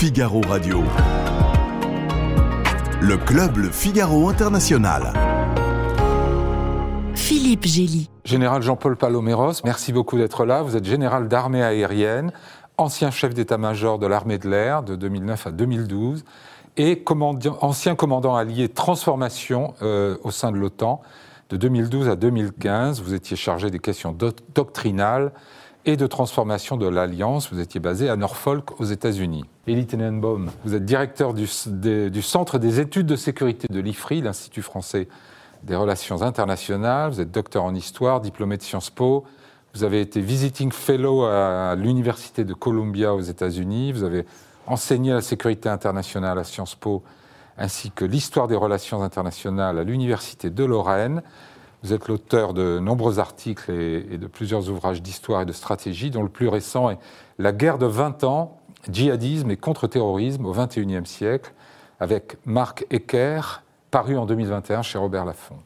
Figaro Radio. Le club Le Figaro International. Philippe Gély. Général Jean-Paul Paloméros, merci beaucoup d'être là. Vous êtes général d'armée aérienne, ancien chef d'état-major de l'armée de l'air de 2009 à 2012 et ancien commandant allié transformation euh, au sein de l'OTAN de 2012 à 2015. Vous étiez chargé des questions doctrinales et de transformation de l'Alliance. Vous étiez basé à Norfolk, aux États-Unis. Elie Tenenbaum, vous êtes directeur du, du, Centre des études de sécurité de l'IFRI, l'Institut français des relations internationales. Vous êtes docteur en histoire, diplômé de Sciences Po. Vous avez été visiting fellow à l'Université de Columbia aux États-Unis. Vous avez enseigné la sécurité internationale à Sciences Po ainsi que l'histoire des relations internationales à l'Université de Lorraine. Vous êtes l'auteur de nombreux articles et, de plusieurs ouvrages d'histoire et de stratégie, dont le plus récent est La guerre de 20 ans, djihadisme et contre-terrorisme au XXIe siècle, avec Marc Ecker, paru en 2021 chez Robert Laffont.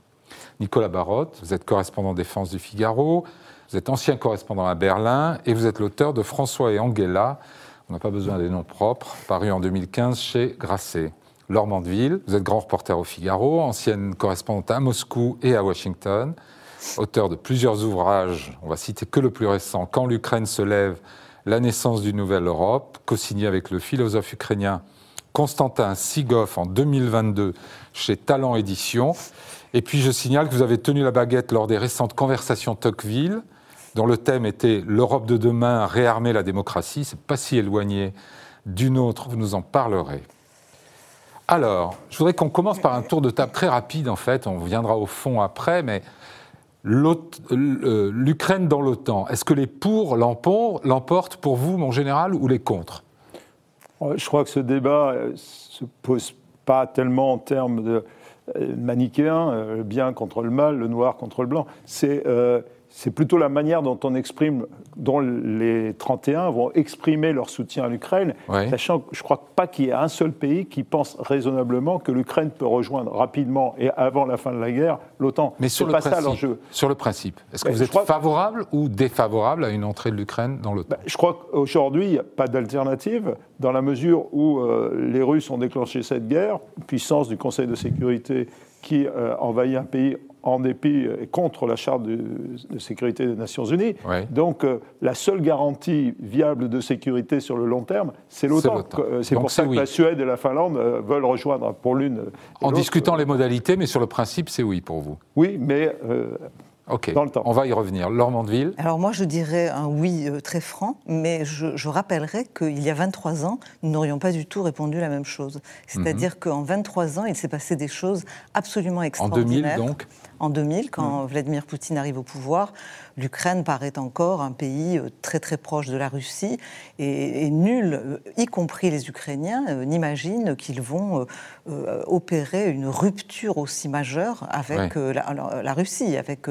Nicolas Barotte, vous êtes correspondant défense du Figaro, vous êtes ancien correspondant à Berlin et vous êtes l'auteur de François et Angela, on n'a pas besoin des noms propres, paru en 2015 chez Grasset. Laure Mandeville, vous êtes grand reporter au Figaro, ancienne correspondante à Moscou et à Washington, auteur de plusieurs ouvrages, on va citer que le plus récent, Quand l'Ukraine se lève, la naissance d'une nouvelle Europe, co-signé avec le philosophe ukrainien Konstantin Sigov en 2022 chez Talent Édition. Et puis je signale que vous avez tenu la baguette lors des récentes conversations Tocqueville, dont le thème était L'Europe de demain, réarmer la démocratie. C'est pas si éloigné d'une autre, vous nous en parlerez. Alors, je voudrais qu'on commence par un tour de table très rapide, en fait. On viendra au fond après, mais euh, l'Ukraine dans l'OTAN, est-ce que les pour l'emportent pour vous, mon général, ou les contre? Je crois que ce débat ne euh, se pose pas tellement en termes de euh, manichéens, le bien contre le mal, le noir contre le blanc. C'est plutôt la manière dont on exprime, dont les 31 vont exprimer leur soutien à l'Ukraine, sachant que je ne crois pas qu'il y ait un seul pays qui pense raisonnablement que l'Ukraine peut rejoindre rapidement et avant la fin de la guerre l'OTAN. Mais sur le, principe, sur le principe, est-ce que vous êtes favorable ou défavorable à une entrée de l'Ukraine dans l'OTAN? Ben, Je crois qu'aujourd'hui, il n'y a pas d'alternative, dans la mesure où euh, les Russes ont déclenché cette guerre, puissance du Conseil de sécurité qui euh, envahit un pays en dépit et contre la Charte de, sécurité des Nations Unies. Donc euh, la seule garantie viable de sécurité sur le long terme, c'est l'OTAN. C'est pour ça que la Suède et la Finlande euh, veulent rejoindre pour l'une. En discutant les modalités, mais sur le principe, c'est oui pour vous. Oui, mais Ok, on va y revenir. Laure Mandeville Alors moi, je dirais un oui euh, très franc, mais je, je rappellerai qu'il y a 23 ans, nous n'aurions pas du tout répondu la même chose. C'est-à-dire mhm. qu'en 23 ans, il s'est passé des choses absolument extraordinaires. En 2000, donc En 2000, quand mhm. Vladimir Poutine arrive au pouvoir, l'Ukraine paraît encore un pays euh, très très proche de la Russie, et, nul, euh, y compris les Ukrainiens, n'imagine qu'ils vont opérer une rupture aussi majeure avec la, la, Russie, avec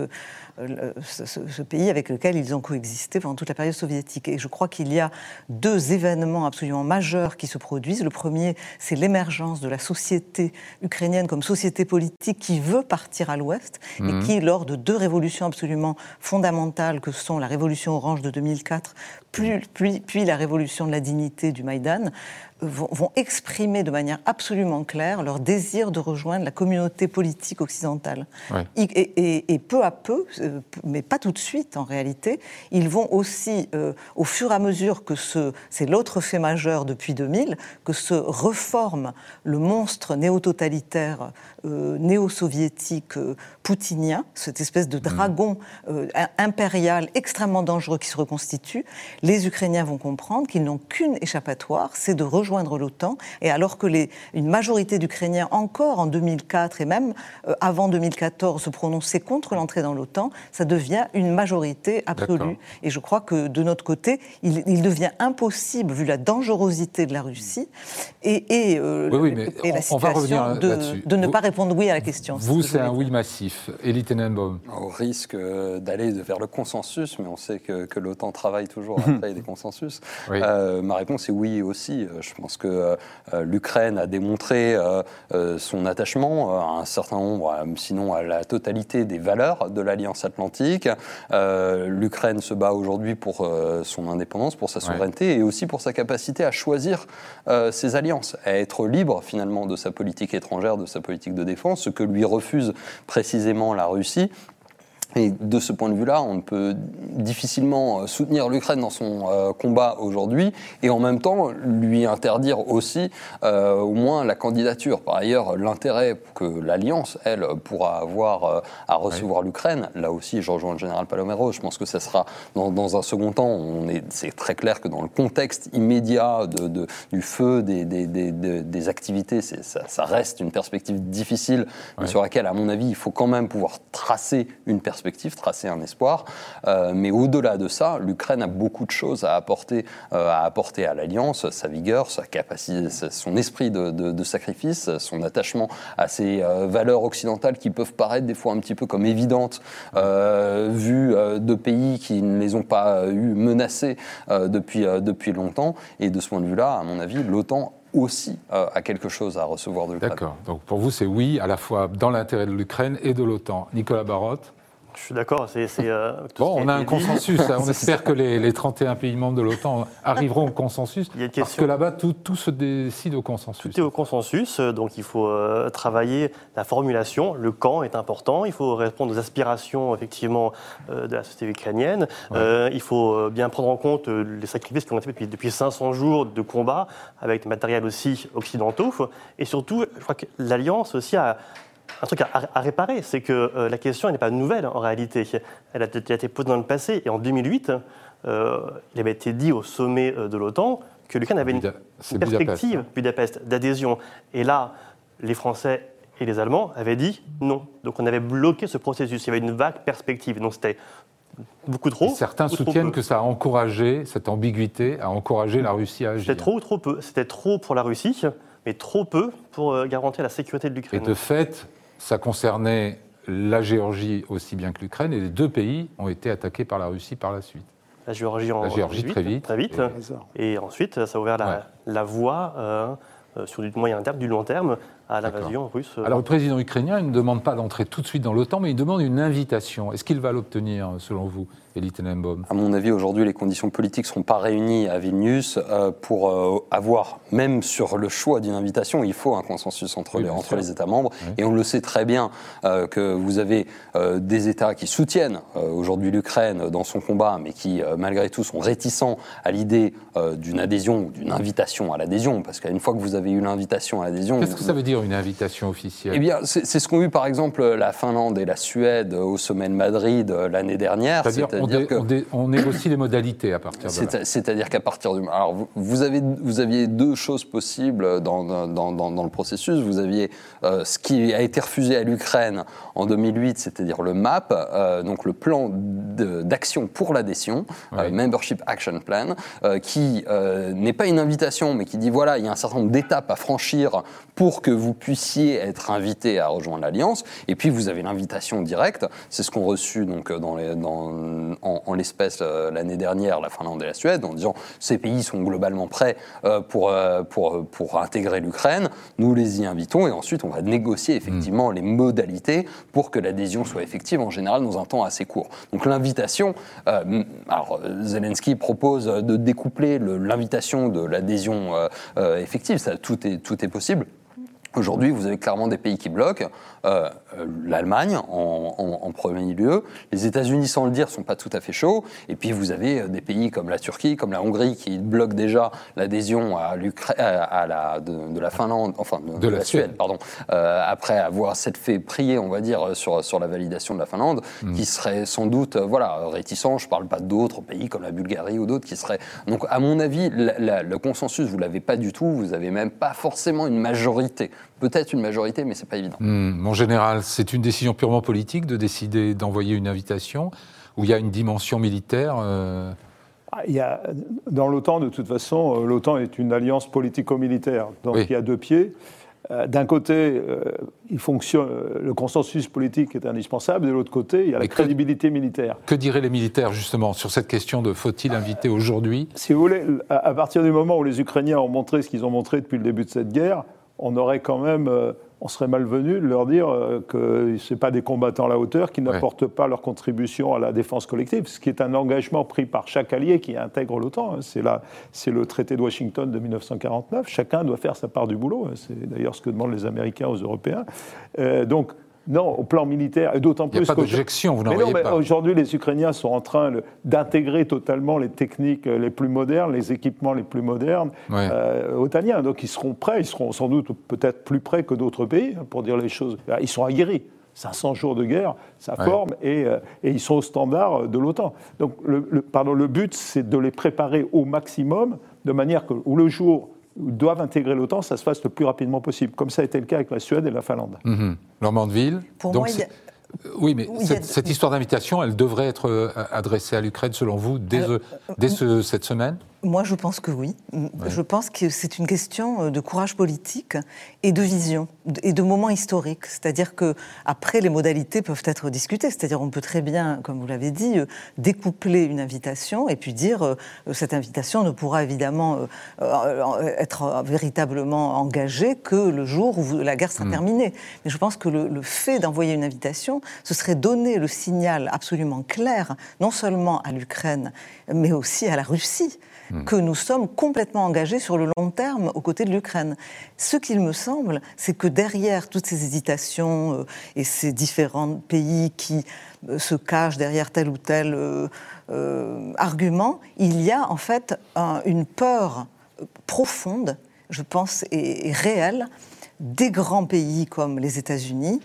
ce, pays avec lequel ils ont coexisté pendant toute la période soviétique. Et je crois qu'il y a deux événements absolument majeurs qui se produisent. Le premier, c'est l'émergence de la société ukrainienne comme société politique qui veut partir à l'ouest et mhm. qui, lors de deux révolutions absolument fondamentales que sont la révolution orange de 2004 puis, puis la révolution de la dignité du Maïdan, vont, exprimer de manière absolument claire leur désir de rejoindre la communauté politique occidentale. Et, peu à peu, euh, mais pas tout de suite en réalité, ils vont aussi, euh, au fur et à mesure que ce, c'est l'autre fait majeur depuis 2000, que se reforme le monstre néo-totalitaire, euh, néo-soviétique poutinien, cette espèce de dragon impérial extrêmement dangereux qui se reconstitue, les Ukrainiens vont comprendre qu'ils n'ont qu'une échappatoire, c'est de rejoindre rejoindre l'OTAN. Et alors que les, une majorité d'Ukrainiens, encore en 2004 et même euh, avant 2014, se prononçaient contre l'entrée dans l'OTAN, ça devient une majorité absolue. Et je crois que de notre côté, il, devient impossible, vu la dangerosité de la Russie et, et, euh, la situation, de, de, ne pas répondre oui à la question. Vous, c'est un oui massif. Elie Tenenbaum. Au risque euh, d'aller vers le consensus, mais on sait que, que l'OTAN travaille toujours à créer des consensus. ma réponse est oui aussi. Je pense que l'Ukraine a démontré son attachement à un certain nombre, sinon à la totalité des valeurs de l'Alliance atlantique. L'Ukraine se bat aujourd'hui pour son indépendance, pour sa souveraineté et aussi pour sa capacité à choisir ses alliances, à être libre finalement de sa politique étrangère, de sa politique de défense, ce que lui refuse précisément la Russie. Et de ce point de vue-là, on peut difficilement euh, soutenir l'Ukraine dans son euh, combat aujourd'hui et en même temps lui interdire aussi euh, au moins la candidature. Par ailleurs, l'intérêt que l'Alliance, elle, pourra avoir à recevoir l'Ukraine, là aussi, je rejoins le général Palomero, je pense que ça sera dans, un second temps. C'est très clair que dans le contexte immédiat de, du feu, des, des, des, des activités, ça, ça, reste une perspective difficile, sur laquelle, à mon avis, il faut quand même pouvoir tracer une perspective tracer un espoir. Euh, mais au-delà de ça, l'Ukraine a beaucoup de choses à apporter, euh, à, apporter à l'Alliance, sa vigueur, sa capacité, son esprit de, sacrifice, son attachement à ces euh, valeurs occidentales qui peuvent paraître des fois un petit peu comme évidentes, vues de pays qui ne les ont pas eu menacés depuis, depuis longtemps. Et de ce point de vue-là, à mon avis, l'OTAN aussi a quelque chose à recevoir de l'Ukraine. D'accord. Donc pour vous, c'est oui, à la fois dans l'intérêt de l'Ukraine et de l'OTAN. Nicolas Barotte je suis d'accord. C'est, euh, bon, on a un consensus. Hein. on espère que les, 31 pays membres de l'OTAN arriveront au consensus. Il y a une parce que là-bas, tout, se décide au consensus. Tout est au consensus. Donc il faut euh, travailler la formulation. Le camp est important. Il faut répondre aux aspirations, effectivement, euh, de la société ukrainienne. il faut bien prendre en compte les sacrifices qui ont été faits depuis, depuis 500 jours de combat, avec des matériels aussi occidentaux. Et surtout, je crois que l'Alliance aussi a un truc à, réparer, c'est que euh, la question n'est pas nouvelle en réalité. Elle a, été posée dans le passé et en 2008, euh, il avait été dit au sommet euh, de l'OTAN que l'Ukraine avait une, perspective hein. Budapest, d'adhésion. Et là, les Français et les Allemands avaient dit non. Donc on avait bloqué ce processus. Il y avait une vague perspective. Donc c'était beaucoup trop. certains soutiennent que ça a encouragé, cette ambiguïté, a encouragé la Russie à agir. C'était trop ou trop peu. C'était trop pour la Russie, mais trop peu pour garantir la sécurité de l'Ukraine. Et de fait, ça concernait la Géorgie aussi bien que l'Ukraine, et les deux pays ont été attaqués par la Russie par la suite. La Géorgie, en, la Géorgie très vite. Très vite. Et, ensuite, ça a ouvert la, voie euh, euh, sur du moyen terme, du long terme, à l'invasion russe. Alors le président ukrainien il ne demande pas d'entrer tout de suite dans l'OTAN, mais il demande une invitation. Est-ce qu'il va l'obtenir, selon vous? À mon avis, aujourd'hui, les conditions politiques ne seront pas réunies à Vilnius euh, pour euh, avoir, même sur le choix d'une invitation, il faut un consensus entre, les, entre les États membres. Et on le sait très bien euh, que vous avez des États qui soutiennent aujourd'hui l'Ukraine dans son combat, mais qui, malgré tout, sont réticents à l'idée d'une adhésion ou d'une invitation à l'adhésion. Parce qu'une fois que vous avez eu l'invitation à l'adhésion. Qu'est-ce que ça veut dire une invitation officielle? Eh bien, c'est ce qu'ont eu par exemple la Finlande et la Suède au sommet de Madrid l'année dernière on, négocie les modalités à partir de là. C'est-à-dire qu'à partir du... Alors, vous, avez, vous aviez deux choses possibles dans, dans, le processus. Vous aviez euh, ce qui a été refusé à l'Ukraine en 2008, c'est-à-dire le MAP, euh, donc le plan d'action pour l'adhésion, euh, Membership Action Plan, qui n'est pas une invitation, mais qui dit, voilà, il y a un certain nombre d'étapes à franchir pour que vous puissiez être invité à rejoindre l'Alliance. Et puis, vous avez l'invitation directe. C'est ce qu'ont reçu donc, dans, les, dans, en, l'espèce euh, l'année dernière la Finlande et la Suède, en disant ces pays sont globalement prêts euh, pour, euh, pour, pour intégrer l'Ukraine, nous les y invitons et ensuite on va négocier effectivement mm. les modalités pour que l'adhésion soit effective, en général dans un temps assez court. Donc l'invitation, alors Zelensky propose de découpler l'invitation de l'adhésion effective, ça, tout, est, tout est possible. Aujourd'hui, vous avez clairement des pays qui bloquent. Euh, L'Allemagne en, premier lieu. Les États-Unis, sans le dire, sont pas tout à fait chauds. Et puis vous avez euh, des pays comme la Turquie, comme la Hongrie, qui bloquent déjà l'adhésion à, à la, de, la Finlande, enfin de, la, Suède, pardon, euh, après avoir s'être fait prier, on va dire, sur, sur la validation de la Finlande, hmm. qui serait sans doute, voilà, réticent. Je parle pas d'autres pays comme la Bulgarie ou d'autres qui seraient. Donc, à mon avis, le consensus, vous l'avez pas du tout. Vous avez même pas forcément une majorité peut-être une majorité, mais ce n'est pas évident. Hmm, en général, c'est une décision purement politique de décider d'envoyer une invitation, ou il y a une dimension militaire euh ah, il y a, Dans l'OTAN, de toute façon, euh, l'OTAN est une alliance politico-militaire. Donc il y a deux pieds. euh, d'un côté, euh, il fonctionne, le consensus politique est indispensable, de l'autre côté, il y a la que- crédibilité militaire. Que diraient les militaires justement sur cette question de faut-il inviter aujourd'hui? Si vous voulez, à, à partir du moment où les Ukrainiens ont montré ce qu'ils ont montré depuis le début de cette guerre, on aurait quand même, euh, on serait malvenu de leur dire euh, que ce pas des combattants à la hauteur, qui Ouais. n'apportent pas leur contribution à la défense collective, ce qui est un engagement pris par chaque allié qui intègre l'OTAN. hein. C'est le traité de Washington de 1949. Chacun doit faire sa part du boulot. hein. C'est d'ailleurs ce que demandent les Américains aux Européens. Euh, donc, non, au plan militaire, et d'autant Il n'y plus a pas d'objection, vous n'en voyez mais pas. aujourd'hui, les Ukrainiens sont en train d'intégrer totalement les techniques euh, les plus modernes, les équipements les plus modernes Ouais. euh, otaniens. Donc ils seront prêts, ils seront sans doute peut-être plus prêts que d'autres pays, hein, pour dire les choses. Ah, Ils sont aguerris. 500 jours de guerre, ça Ouais. forme, et, euh, et ils sont au standard de l'OTAN. Donc le, le- pardon, le but, c'est de les préparer au maximum, de manière que où le jour doivent intégrer l'OTAN, ça se fasse le plus rapidement possible, comme ça a été le cas avec la Suède et la Finlande. Normandeville. Pour Donc moi, il y a- c'est- Oui, mais cette, cette histoire d'invitation, elle devrait être euh, adressée à l'Ukraine, selon vous, dès, Alors, euh, dès ce- cette semaine? Moi, je pense que oui. Je pense que c'est une question euh, de courage politique et de vision et de moment historique. C'est-à-dire que après, les modalités peuvent être discutées. C'est-à-dire, on peut très bien, comme vous l'avez dit, euh, découpler une invitation et puis dire euh, cette invitation ne pourra évidemment être véritablement engagée que le jour où la guerre sera terminée. Mais je pense que le, le fait d'envoyer une invitation, ce serait donner le signal absolument clair, non seulement à l'Ukraine, mais aussi à la Russie que nous sommes complètement engagés sur le long terme aux côtés de l'Ukraine. Ce qu'il me semble, c'est que derrière toutes ces hésitations euh, et ces différents pays qui euh, se cachent derrière tel ou tel euh, argument, il y a en fait un- une peur profonde, je pense, et, et réelle, des grands pays comme les États-Unis,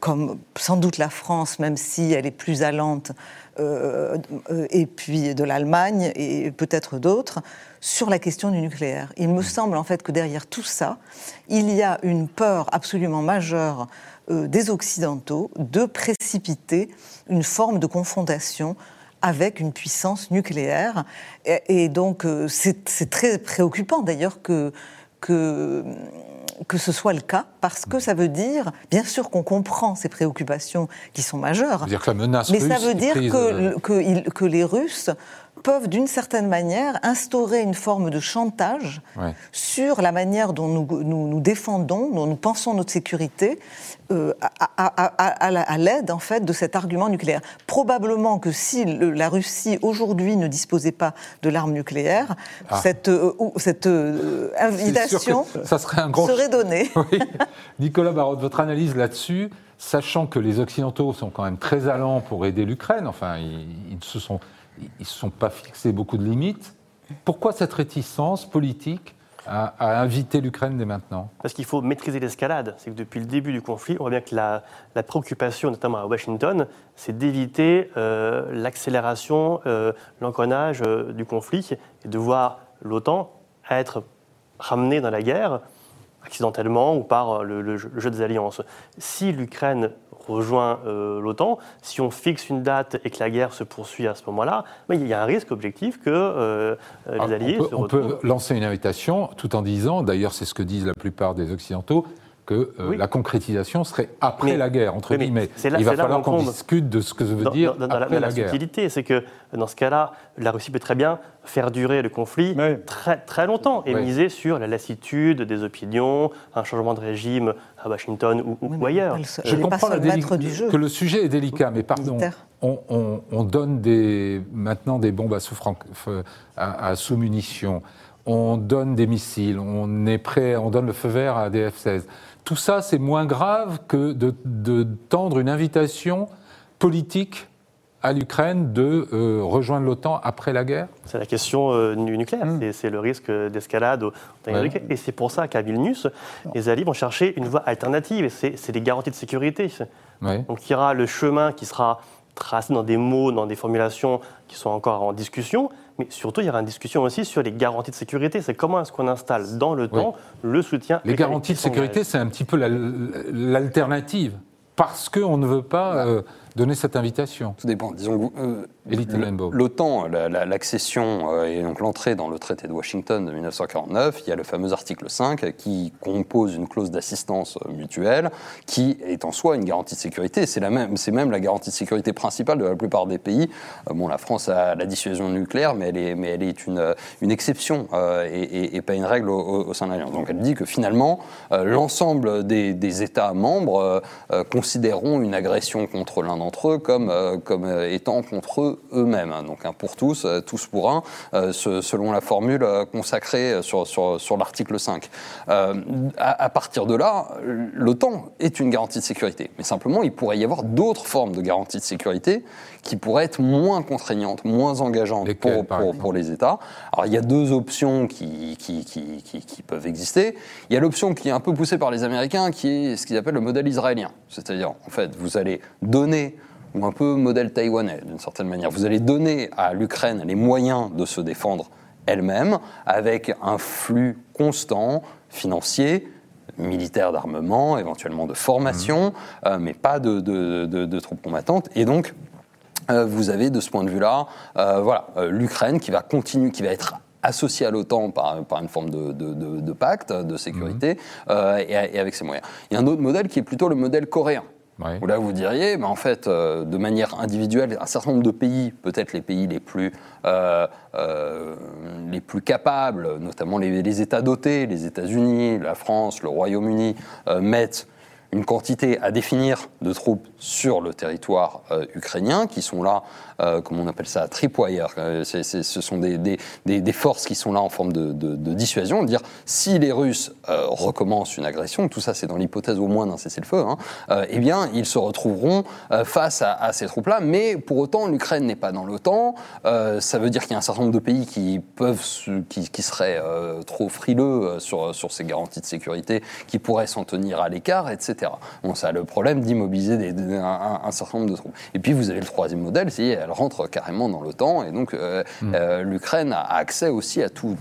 comme sans doute la France, même si elle est plus allante, euh, euh, et puis de l'Allemagne et peut-être d'autres, sur la question du nucléaire. Il me semble en fait que derrière tout ça, il y a une peur absolument majeure euh, des Occidentaux de précipiter une forme de confrontation avec une puissance nucléaire. Et, donc, c'est très préoccupant d'ailleurs que, que ce soit le cas, parce que ça veut dire, bien sûr qu'on comprend ces préoccupations qui sont majeures, C'est-à-dire que la menace mais russe ça veut dire que, euh, le- que, il- que les Russes peuvent, d'une certaine manière, instaurer une forme de chantage Ouais. sur la manière dont nous, nous, nous défendons, dont nous pensons notre sécurité, euh, à, à- à- à la- à l'aide en fait de cet argument nucléaire. Probablement que si le- la Russie aujourd'hui ne disposait pas de l'arme nucléaire, Ah. cette, euh, cette euh, invitation ça serait un grand serait donnée. Oui. Nicolas Barotte, votre analyse là-dessus, sachant que les Occidentaux sont quand même très allants pour aider l'Ukraine, enfin, ils se sont, ils se sont pas fixés beaucoup de limites, pourquoi cette réticence politique à, inviter l'Ukraine dès maintenant? Parce qu'il faut maîtriser l'escalade. C'est que depuis le début du conflit, on voit bien que la, préoccupation, notamment à Washington, c'est d'éviter euh, l'accélération, euh, euh, du conflit et de voir l'OTAN être ramenée dans la guerre accidentellement ou par euh, le, le jeu, le jeu des alliances. Si l'Ukraine rejoint euh, l'OTAN, si on fixe une date et que la guerre se poursuit à ce moment-là, ben, il y a un risque objectif que euh, les alliés Ah, on, peut, se on retrouvent. peut lancer une invitation tout en disant, d'ailleurs c'est ce que disent la plupart des Occidentaux, que euh, Oui. la concrétisation serait après Mais- la guerre, entre mais guillemets. c'est là- Il va falloir on qu'on discute de ce que ça veut dans, dire dans- dans la, après la, la guerre. subtilité, c'est que dans ce cas-là, la Russie peut très bien faire durer le conflit Oui. très, très longtemps et Oui. miser sur la lassitude des opinions, un changement de régime à Washington ou, ou- Oui, mais ou ailleurs. elle Je comprends la du jeu. que le sujet est délicat, mais pardon, Militaire. on, on- on donne des, maintenant des bombes à sous-munitions, on donne des missiles, on est prêt, on donne le feu vert à des F-16. Tout ça, c'est moins grave que de, de tendre une invitation politique à l'Ukraine de euh, rejoindre l'OTAN après la guerre? C'est la question euh, nu- nucléaire, C'est- c'est le risque d'escalade Ouais. Et c'est pour ça qu'à Vilnius, les alliés vont chercher une voie alternative, et c'est c'est des garanties de sécurité. Ouais. Donc il y aura le chemin qui sera tracé dans des mots, dans des formulations qui sont encore en discussion, mais surtout il y aura une discussion aussi sur les garanties de sécurité. C'est comment est-ce qu'on installe dans le temps le soutien. Les garanties de sécurité, c'est un petit peu la- l'alternative, parce qu'on ne veut pas euh, donner cette invitation. Tout dépend. Disons euh, L'OTAN, l'accession euh, et donc l'entrée dans le traité de Washington de 1949, il y a le fameux article 5 qui compose une clause d'assistance mutuelle qui est en soi une garantie de sécurité. C'est même, même la garantie de sécurité principale de la plupart des pays. Euh, bon, la France a la dissuasion nucléaire, mais elle est, mais elle est une, une exception euh, et, pas une règle au, sein de l'Alliance. Donc elle dit que finalement, l'ensemble des, des, États membres considéreront une agression contre l'un d'entre eux comme, comme étant contre eux eux-mêmes. Hein. Donc un pour tous, euh, tous pour un, euh, selon la formule euh, consacrée sur, sur, l'article 5. À, partir de là, l'OTAN est une garantie de sécurité. Mais simplement, il pourrait y avoir d'autres formes de garantie de sécurité qui pourraient être moins contraignantes, moins engageantes pour, pour, les États. Alors il y a deux options qui, qui, qui, qui peuvent exister. Il y a l'option qui est un peu poussée par les Américains, qui est ce qu'ils appellent le modèle israélien. C'est-à-dire, en fait, vous allez donner ou un peu modèle taïwanais d'une certaine manière. Vous allez donner à l'Ukraine les moyens de se défendre elle-même avec un flux constant financier, militaire d'armement, éventuellement de formation, mmh. euh, mais pas de, de, troupes combattantes. Et donc, euh, vous avez de ce point de vue-là, euh, voilà, l'Ukraine qui va continuer, qui va être associée à l'OTAN par, par, une forme de, pacte de sécurité mmh. et, et, avec ses moyens. Il y a un autre modèle qui est plutôt le modèle coréen. Où là, vous diriez, en fait, euh, de manière individuelle, un certain nombre de pays, peut-être les pays les plus, euh, euh, capables, notamment les États dotés, les États-Unis, la France, le Royaume-Uni, mettent une quantité à définir de troupes sur le territoire euh, ukrainien, qui sont là, euh, comme on appelle ça, tripwire. Euh, ce sont des, forces qui sont là en forme de, de, dissuasion. Dire si les Russes recommencent une agression, tout ça c'est dans l'hypothèse au moins d'un cessez-le-feu, hein, eh bien ils se retrouveront face à, ces troupes-là. Mais pour autant, l'Ukraine n'est pas dans l'OTAN. ça veut dire qu'il y a un certain nombre de pays qui peuvent, qui, seraient trop frileux sur ces garanties de sécurité, qui pourraient s'en tenir à l'écart, etc. Bon, ça a le problème d'immobiliser un, certain nombre de troupes. Et puis vous avez le troisième modèle, c'est elle rentre carrément dans l'OTAN et donc euh, hmm. euh, l'Ukraine a accès aussi à tous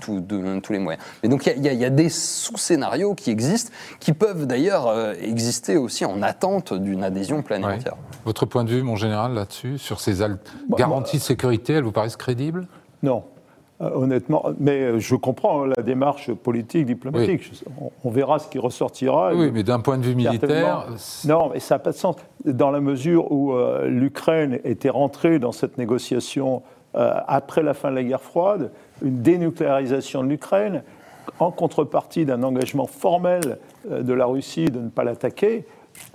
les moyens. Mais donc il y, a des sous-scénarios qui existent, qui peuvent d'ailleurs euh, exister aussi en attente d'une adhésion planétaire. Votre point de vue, mon général, là-dessus, sur ces garanties de sécurité, elles vous paraissent crédibles? Non. Euh, honnêtement, mais euh, je comprends la démarche politique, diplomatique. On, verra ce qui ressortira. Oui, mais d'un point de vue militaire. Non, mais ça n'a pas de sens. Dans la mesure où euh, l'Ukraine était rentrée dans cette négociation après la fin de la guerre froide, une dénucléarisation de l'Ukraine, en contrepartie d'un engagement formel de la Russie de ne pas l'attaquer,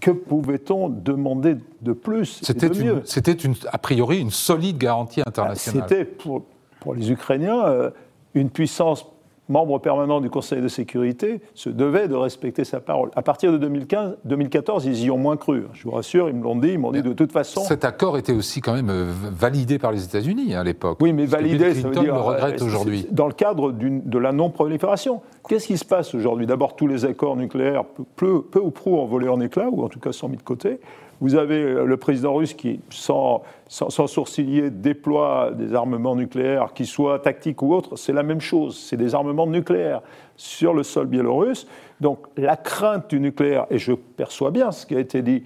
que pouvait-on demander de plus C'était a priori une solide garantie internationale. C'était pour pour les Ukrainiens, euh, une puissance membre permanent du Conseil de sécurité se devait de respecter sa parole. À partir de 2015, 2014, ils y ont moins cru. Je vous rassure, ils me l'ont dit, ils m'ont dit de toute façon. Cet accord était aussi quand même euh, validé par les États-Unis hein, à l'époque. Oui, mais validé, ça veut dire. le regrette euh, aujourd'hui. Dans le cadre de la non-prolifération. Qu'est-ce qui se passe aujourd'hui? D'abord, tous les accords nucléaires, peu, peu ou prou, ont volé en éclats, ou en tout cas sont mis de côté. Vous avez euh, le président russe qui, sans, sourciller, déploie des armements nucléaires, qu'ils soient tactiques ou autres. C'est la même chose. C'est des armements nucléaires sur le sol biélorusse. Donc la crainte du nucléaire, et je perçois bien ce qui a été dit,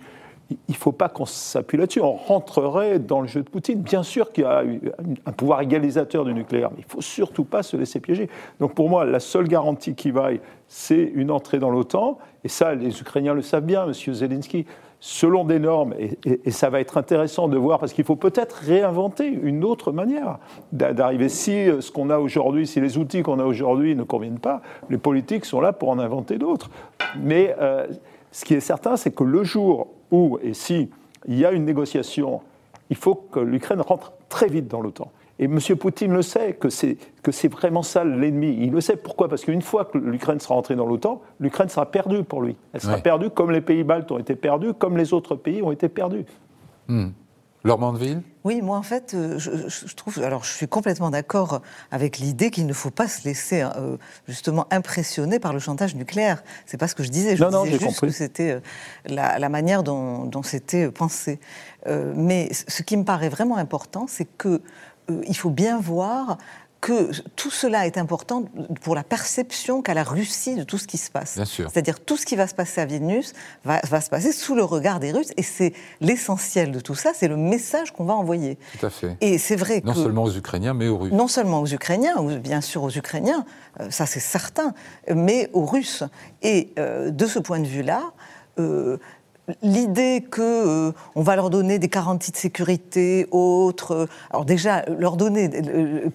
il ne faut pas qu'on s'appuie là-dessus. On rentrerait dans le jeu de Poutine. Bien sûr qu'il y a un pouvoir égalisateur du nucléaire, mais il ne faut surtout pas se laisser piéger. Donc pour moi, la seule garantie qui vaille, c'est une entrée dans l'OTAN. Et ça, les Ukrainiens le savent bien, M. Zelensky selon des normes, et, ça va être intéressant de voir, parce qu'il faut peut-être réinventer une autre manière d'arriver. Si euh, ce qu'on a aujourd'hui, si les outils qu'on a aujourd'hui ne conviennent pas, les politiques sont là pour en inventer d'autres. Mais euh, ce qui est certain, c'est que le jour où, et si il y a une négociation, il faut que l'Ukraine rentre très vite dans l'OTAN. Et M. Poutine le sait, que c'est, que c'est vraiment ça l'ennemi. Il le sait. Pourquoi? Parce qu'une fois que l'Ukraine sera entrée dans l'OTAN, l'Ukraine sera perdue pour lui. Elle sera perdue comme les pays baltes ont été perdus, comme les autres pays ont été perdus. Hmm. Laure Mandeville Oui, moi en fait, euh, je, trouve. Alors, je suis complètement d'accord avec l'idée qu'il ne faut pas se laisser euh, justement impressionner par le chantage nucléaire. C'est pas ce que je disais. Je non, disais juste que c'était euh, la, manière dont, dont c'était pensé. mais ce qui me paraît vraiment important, c'est que il faut bien voir que tout cela est important pour la perception qu'a la Russie de tout ce qui se passe. C'est-à-dire tout ce qui va se passer à Vilnius va, va, se passer sous le regard des Russes, et c'est l'essentiel de tout ça, c'est le message qu'on va envoyer. Tout à fait. Et c'est vrai non seulement aux Ukrainiens, mais aux Russes. Non seulement aux Ukrainiens, bien sûr aux Ukrainiens, euh, ça c'est certain, mais aux Russes. Et euh, de ce point de vue-là, euh, l'idée que on va leur donner des garanties de sécurité autres, alors déjà leur donner,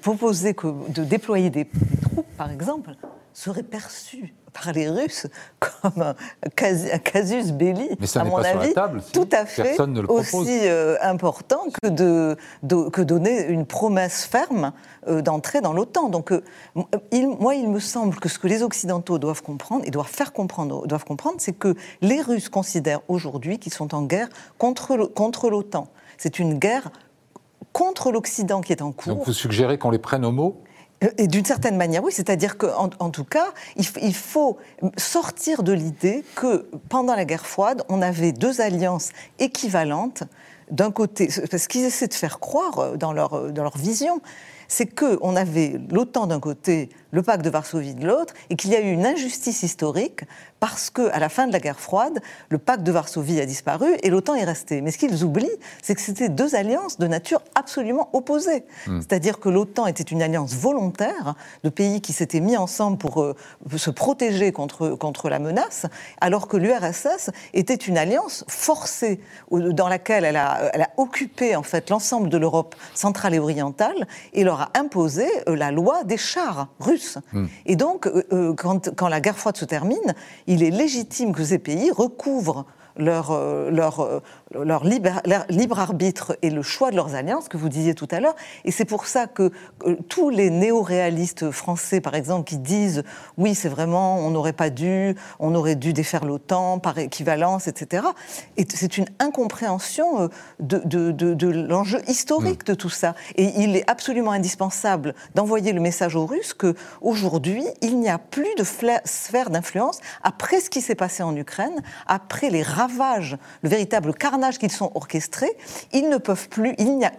proposer que de déployer des troupes, par exemple, serait perçu par les Russes comme un, casus belli, Mais ça à mon pas avis, sur la table, tout à fait aussi euh, important que de, que donner une promesse ferme euh, d'entrer dans l'OTAN. Donc, euh, il, moi, il me semble que ce que les Occidentaux doivent comprendre et doivent faire comprendre, doivent comprendre, c'est que les Russes considèrent aujourd'hui qu'ils sont en guerre contre contre l'OTAN. C'est une guerre contre l'Occident qui est en cours. Donc, vous suggérez qu'on les prenne au mot et d'une certaine manière, oui, c'est-à-dire qu'en en tout cas, il, faut sortir de l'idée que pendant la guerre froide, on avait deux alliances équivalentes. D'un côté, parce qu'ils essaient de faire croire euh, dans leur, euh, dans leur vision, c'est qu'on avait l'OTAN d'un côté, le pacte de Varsovie de l'autre, et qu'il y a eu une injustice historique parce qu'à la fin de la guerre froide, le pacte de Varsovie a disparu et l'OTAN est resté. Mais ce qu'ils oublient, c'est que c'était deux alliances de nature absolument opposée. Hmm. C'est-à-dire que l'OTAN était une alliance volontaire de pays qui s'étaient mis ensemble pour euh, se protéger contre, contre la menace, alors que l'URSS était une alliance forcée dans laquelle elle a, elle a occupé en fait l'ensemble de l'Europe centrale et orientale et leur a imposé euh, la loi des chars russes. Hmm. Et donc, euh, quand, quand la guerre froide se termine, il est légitime que ces pays recouvrent leur, euh, leur, euh, leur, libre, arbitre et le choix de leurs alliances, que vous disiez tout à l'heure. Et c'est pour ça que euh, tous les néo-réalistes français, par exemple, qui disent oui, c'est vraiment, on n'aurait pas dû, on aurait dû défaire l'OTAN par équivalence, etc. Et c'est une incompréhension de, de, de, l'enjeu historique de tout ça. Et il est absolument indispensable d'envoyer le message aux Russes qu'aujourd'hui, il n'y a plus de sphère d'influence après ce qui s'est passé en Ukraine, après les ravage, le véritable carnage qu'ils sont orchestrés, ils ne peuvent plus. Il n'y a,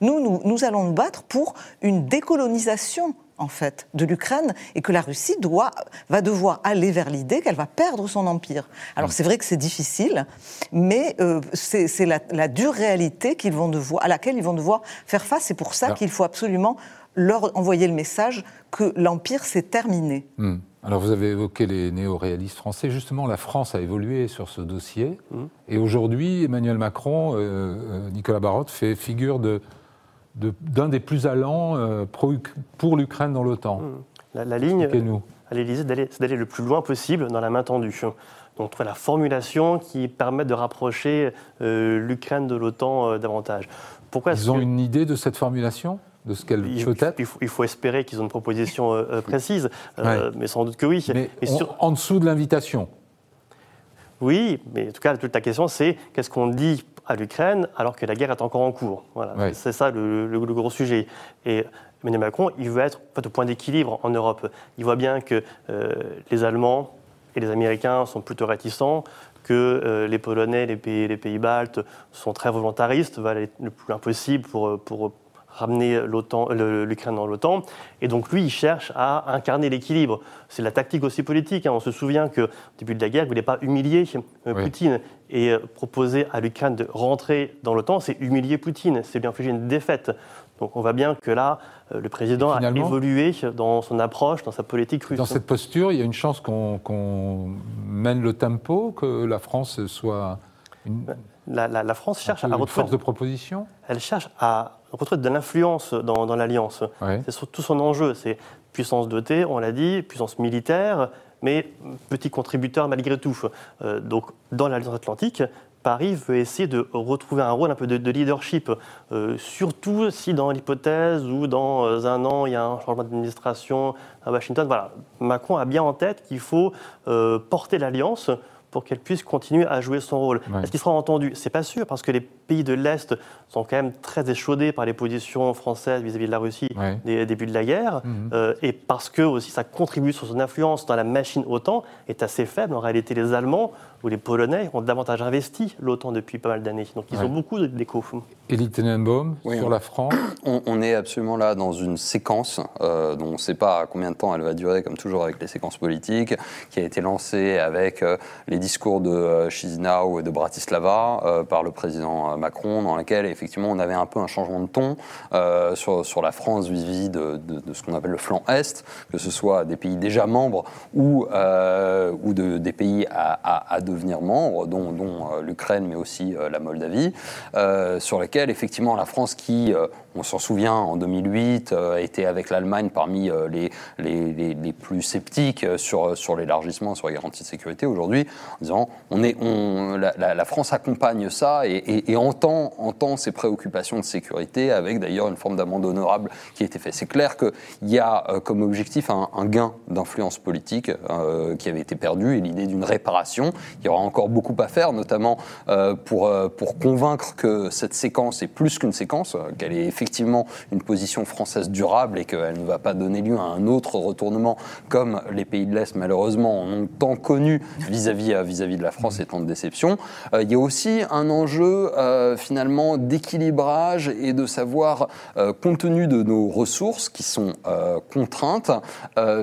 nous, nous, allons nous battre pour une décolonisation en fait, de l'Ukraine et que la Russie doit, va devoir aller vers l'idée qu'elle va perdre son empire. Alors c'est vrai que c'est difficile, mais euh, c'est la, dure réalité qu'ils vont devoir, à laquelle ils vont devoir faire face. C'est pour ça qu'il faut absolument leur envoyer le message que l'empire s'est terminé. Hmm. Alors vous avez évoqué les néo-réalistes français. Justement, la France a évolué sur ce dossier. Mmh. Et aujourd'hui, Emmanuel Macron, euh, euh, Nicolas Barotte, fait figure de, d'un des plus allants euh, pour l'Ukraine dans l'OTAN. Mmh. La, ligne à l'Élysée, c'est d'aller le plus loin possible dans la main tendue. Donc trouver la formulation qui permette de rapprocher l'Ukraine de l'OTAN davantage. Pourquoi Ils ont une idée de cette formulation? De ce qu'elle peut être il faut, espérer qu'ils ont une proposition euh, euh, précise, euh, mais sans doute que oui. Mais, en dessous de l'invitation Oui, mais en tout cas, toute la question, c'est qu'est-ce qu'on dit à l'Ukraine alors que la guerre est encore en cours? Voilà. C'est ça le, gros sujet. Et Emmanuel Macron, il veut être au point d'équilibre en Europe. Il voit bien que les Allemands et les Américains sont plutôt réticents, que les Polonais, les pays, les pays baltes sont très volontaristes, veulent aller le plus loin possible pour, pour ramener l'Ukraine dans l'OTAN. Et donc lui, il cherche à incarner l'équilibre. C'est la tactique aussi politique. Hein. On se souvient qu'au début de la guerre, il ne voulait pas humilier euh, Poutine. Et euh, proposer à l'Ukraine de rentrer dans l'OTAN, c'est humilier Poutine, c'est lui infliger une défaite. Donc on voit bien que là, euh, le président a évolué dans son approche, dans sa politique russe. Dans cette posture, il y a une chance qu'on mène le tempo, que la France soit... Une... La, France cherche à retrouver... force de proposition Elle cherche à retrouver de l'influence dans, l'Alliance. C'est tout son enjeu. C'est puissance dotée, on l'a dit, puissance militaire, mais petit contributeur malgré tout. Euh, donc, dans l'Alliance Atlantique, Paris veut essayer de retrouver un rôle un peu de, leadership, euh, surtout si dans l'hypothèse où dans euh, un an il y a un changement d'administration à Washington. Voilà, Macron a bien en tête qu'il faut porter l'alliance pour qu'elle puisse continuer à jouer son rôle. Ouais. Est-ce qu'il sera entendu? C'est pas sûr, parce que les pays de l'Est sont quand même très échaudés par les positions françaises vis-à-vis de la Russie Ouais. des débuts de la guerre, Mhm. euh, et parce que aussi sa contribution, son influence dans la machine OTAN est assez faible. En réalité, les Allemands ou les Polonais ont davantage investi l'OTAN depuis pas mal d'années. Donc ils Ouais. ont beaucoup d'échos. Elie Tenenbaum, Oui, sur on- la France. On, on est absolument là dans une séquence euh, dont on ne sait pas combien de temps elle va durer, comme toujours avec les séquences politiques, qui a été lancée avec euh, les discours de euh, Chisinau et de Bratislava euh, par le président euh, Macron, dans laquelle effectivement on avait un peu un changement de ton euh, sur, la France vis-à-vis de, ce qu'on appelle le flanc Est, que ce soit des pays déjà membres ou, euh, ou de, des pays à, devenir membres, dont, euh, l'Ukraine mais aussi la Moldavie, sur lesquels effectivement la France qui, on s'en souvient, en 2008, euh, était avec l'Allemagne parmi les, les, les- plus sceptiques sur, sur l'élargissement, sur les garanties de sécurité, aujourd'hui, en disant on est, la France accompagne ça et, et- et entend, entend ces préoccupations de sécurité avec d'ailleurs une forme d'amende honorable qui a été faite. C'est clair qu'il y a euh, comme objectif un, gain d'influence politique euh, qui avait été perdu et l'idée d'une réparation. Il y aura encore beaucoup à faire, notamment euh, pour, pour convaincre que cette séquence est plus qu'une séquence, qu'elle est effectivement une position française durable et qu'elle ne va pas donner lieu à un autre retournement comme les pays de l'Est malheureusement en ont tant connu vis-à-vis euh, vis-à-vis de la France et tant de déception. Euh, il y a aussi un enjeu euh, finalement d'équilibrage et de savoir, euh, compte tenu de nos ressources qui sont euh, contraintes,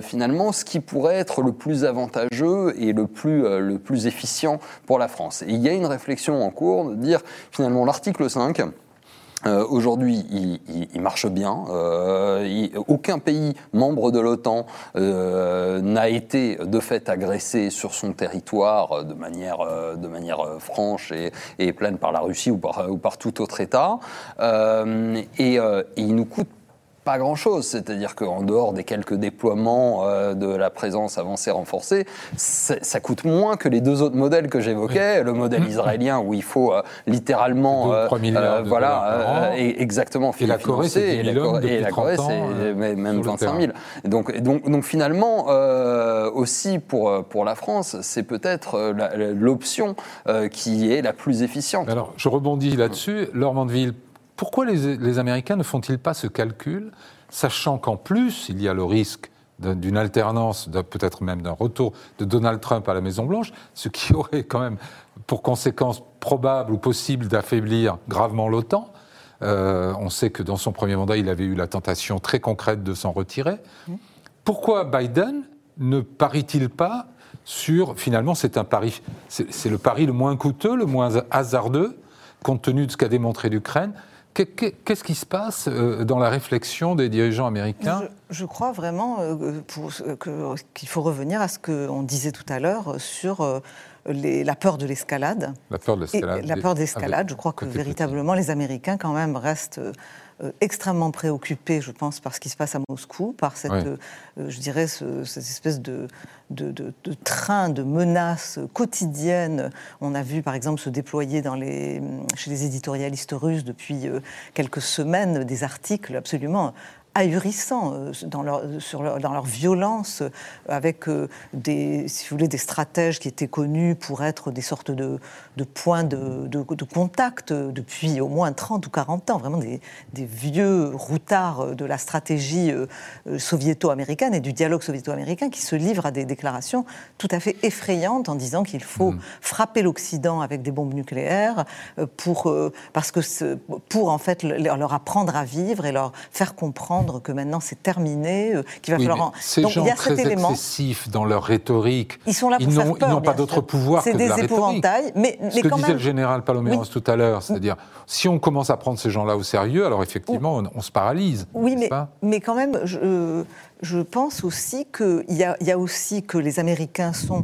finalement ce qui pourrait être le plus avantageux et le plus, le plus efficient pour la France. Et il y a une réflexion en cours de dire finalement l'article 5, euh, Aujourd'hui, il, il- il marche bien. Euh, il- aucun pays membre de l'OTAN euh, n'a été de fait agressé sur son territoire euh, de manière, euh, de manière euh, franche et, et pleine par la Russie ou par, ou par tout autre État. Et, et il nous coûte pas grand-chose, c'est-à-dire qu'en dehors des quelques déploiements euh, de la présence avancée renforcée, ça coûte moins que les deux autres modèles que j'évoquais, le modèle israélien où il faut euh, littéralement, milliards de voilà, et exactement, Et la Corée, c'est financer, 10 et 000 la Corée- et depuis la Corée, 30 ans, c'est euh, même même sur le 25 000. Et donc, donc, donc finalement, euh, aussi pour euh, pour la France, c'est peut-être euh, l'option euh, qui est la plus efficiente. Alors, je rebondis là-dessus. Laure Mandeville, pourquoi les, les Américains ne font-ils pas ce calcul, sachant qu'en plus, il y a le risque d'un- d'une alternance, peut-être même d'un retour de Donald Trump à la Maison-Blanche, ce qui aurait quand même pour conséquence probable ou possible d'affaiblir gravement l'OTAN. Euh, on sait que dans son premier mandat, il avait eu la tentation très concrète de s'en retirer. Pourquoi Biden ne parie-t-il pas sur, finalement, c'est un pari, c'est c'est le pari le moins coûteux, le moins hasardeux, compte tenu de ce qu'a démontré l'Ukraine. Que- que- Qu'est-ce qui se passe euh, dans la réflexion des dirigeants américains Je, je crois vraiment euh, que- qu'il faut revenir à ce qu'on disait tout à l'heure sur euh, les- la peur de l'escalade. La peur de l'escalade. la peur d'escalade, je crois que véritablement les Américains quand même restent euh, euh, extrêmement préoccupés, je pense, par ce qui se passe à Moscou, par cette, Ouais. euh, euh, je dirais, ce- cette espèce de, de, de- de train de menaces quotidiennes. On a vu, par exemple, se déployer dans les, chez les éditorialistes russes depuis euh, quelques semaines des articles absolument ahurissants euh, dans leur, sur leur, dans leur violence, euh, avec euh, des, si vous voulez, des stratèges qui étaient connus pour être des sortes de, de points de, de- de contact euh, depuis au moins 30 ou 40 ans, vraiment des, des vieux routards euh, de la stratégie euh, euh, soviéto-américaine et du dialogue soviéto-américain qui se livrent à des déclarations tout à fait effrayantes en disant qu'il faut frapper l'Occident avec des bombes nucléaires euh, pour, euh, parce que pour en fait le- leur apprendre à vivre et leur faire comprendre que maintenant c'est terminé, euh, qu'il va Oui, falloir. mais en- ces Donc gens il y a très cet élément. excessifs dans leur rhétorique, Ils sont là pour ils faire peur, ils n'ont pas d'autre pouvoir C'est que de des la rhétorique. épouvantails, mais, Ce mais que quand disait même. le général Paloméros Oui. tout à l'heure, c'est-à-dire si on commence à prendre ces gens-là au sérieux, alors effectivement on, on se paralyse. Oui, mais, pas mais quand même, je, je pense aussi qu'il y y a aussi que les Américains sont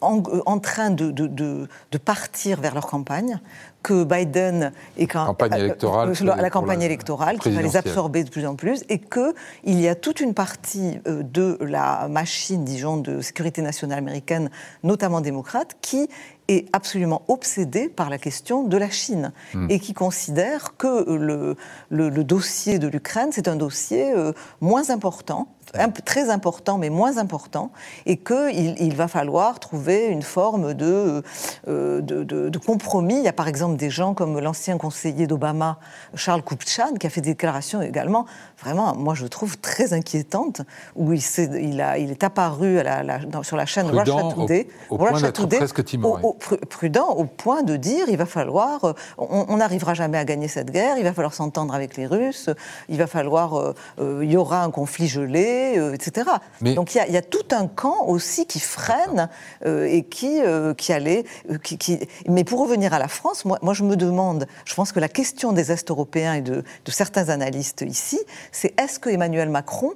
en, euh, en train de, de, de- de partir vers leur campagne, que Biden est quand Campagne électorale euh, pour la, campagne la électorale qui va les absorber de plus en plus, et que il y a toute une partie euh, de la machine, disons, de sécurité nationale américaine, notamment démocrate, qui est absolument obsédée par la question de la Chine Hmm. et qui considère que le, le- le dossier de l'Ukraine, c'est un dossier euh, moins important très important, mais moins important, et qu'il il va falloir trouver une forme de, euh, de, de, compromis. Il y a par exemple des gens comme l'ancien conseiller d'Obama, Charles Kupchan, qui a fait des déclarations également, vraiment, moi je trouve très inquiétantes, où il, est, il, a, il est apparu à la, sur la chaîne Russia Today, au, point presque au, prudent au point de dire il va falloir, euh, on n'arrivera jamais à gagner cette guerre, il va falloir s'entendre avec les Russes, il va falloir, euh, il y aura un conflit gelé, euh, etc. Donc il y, a tout un camp aussi qui freine euh, et qui, euh, qui allait. Qui, Mais pour revenir à la France, moi, moi, je me demande, je pense que la question des Est européens et de, de certains analystes ici, c'est est-ce que Emmanuel Macron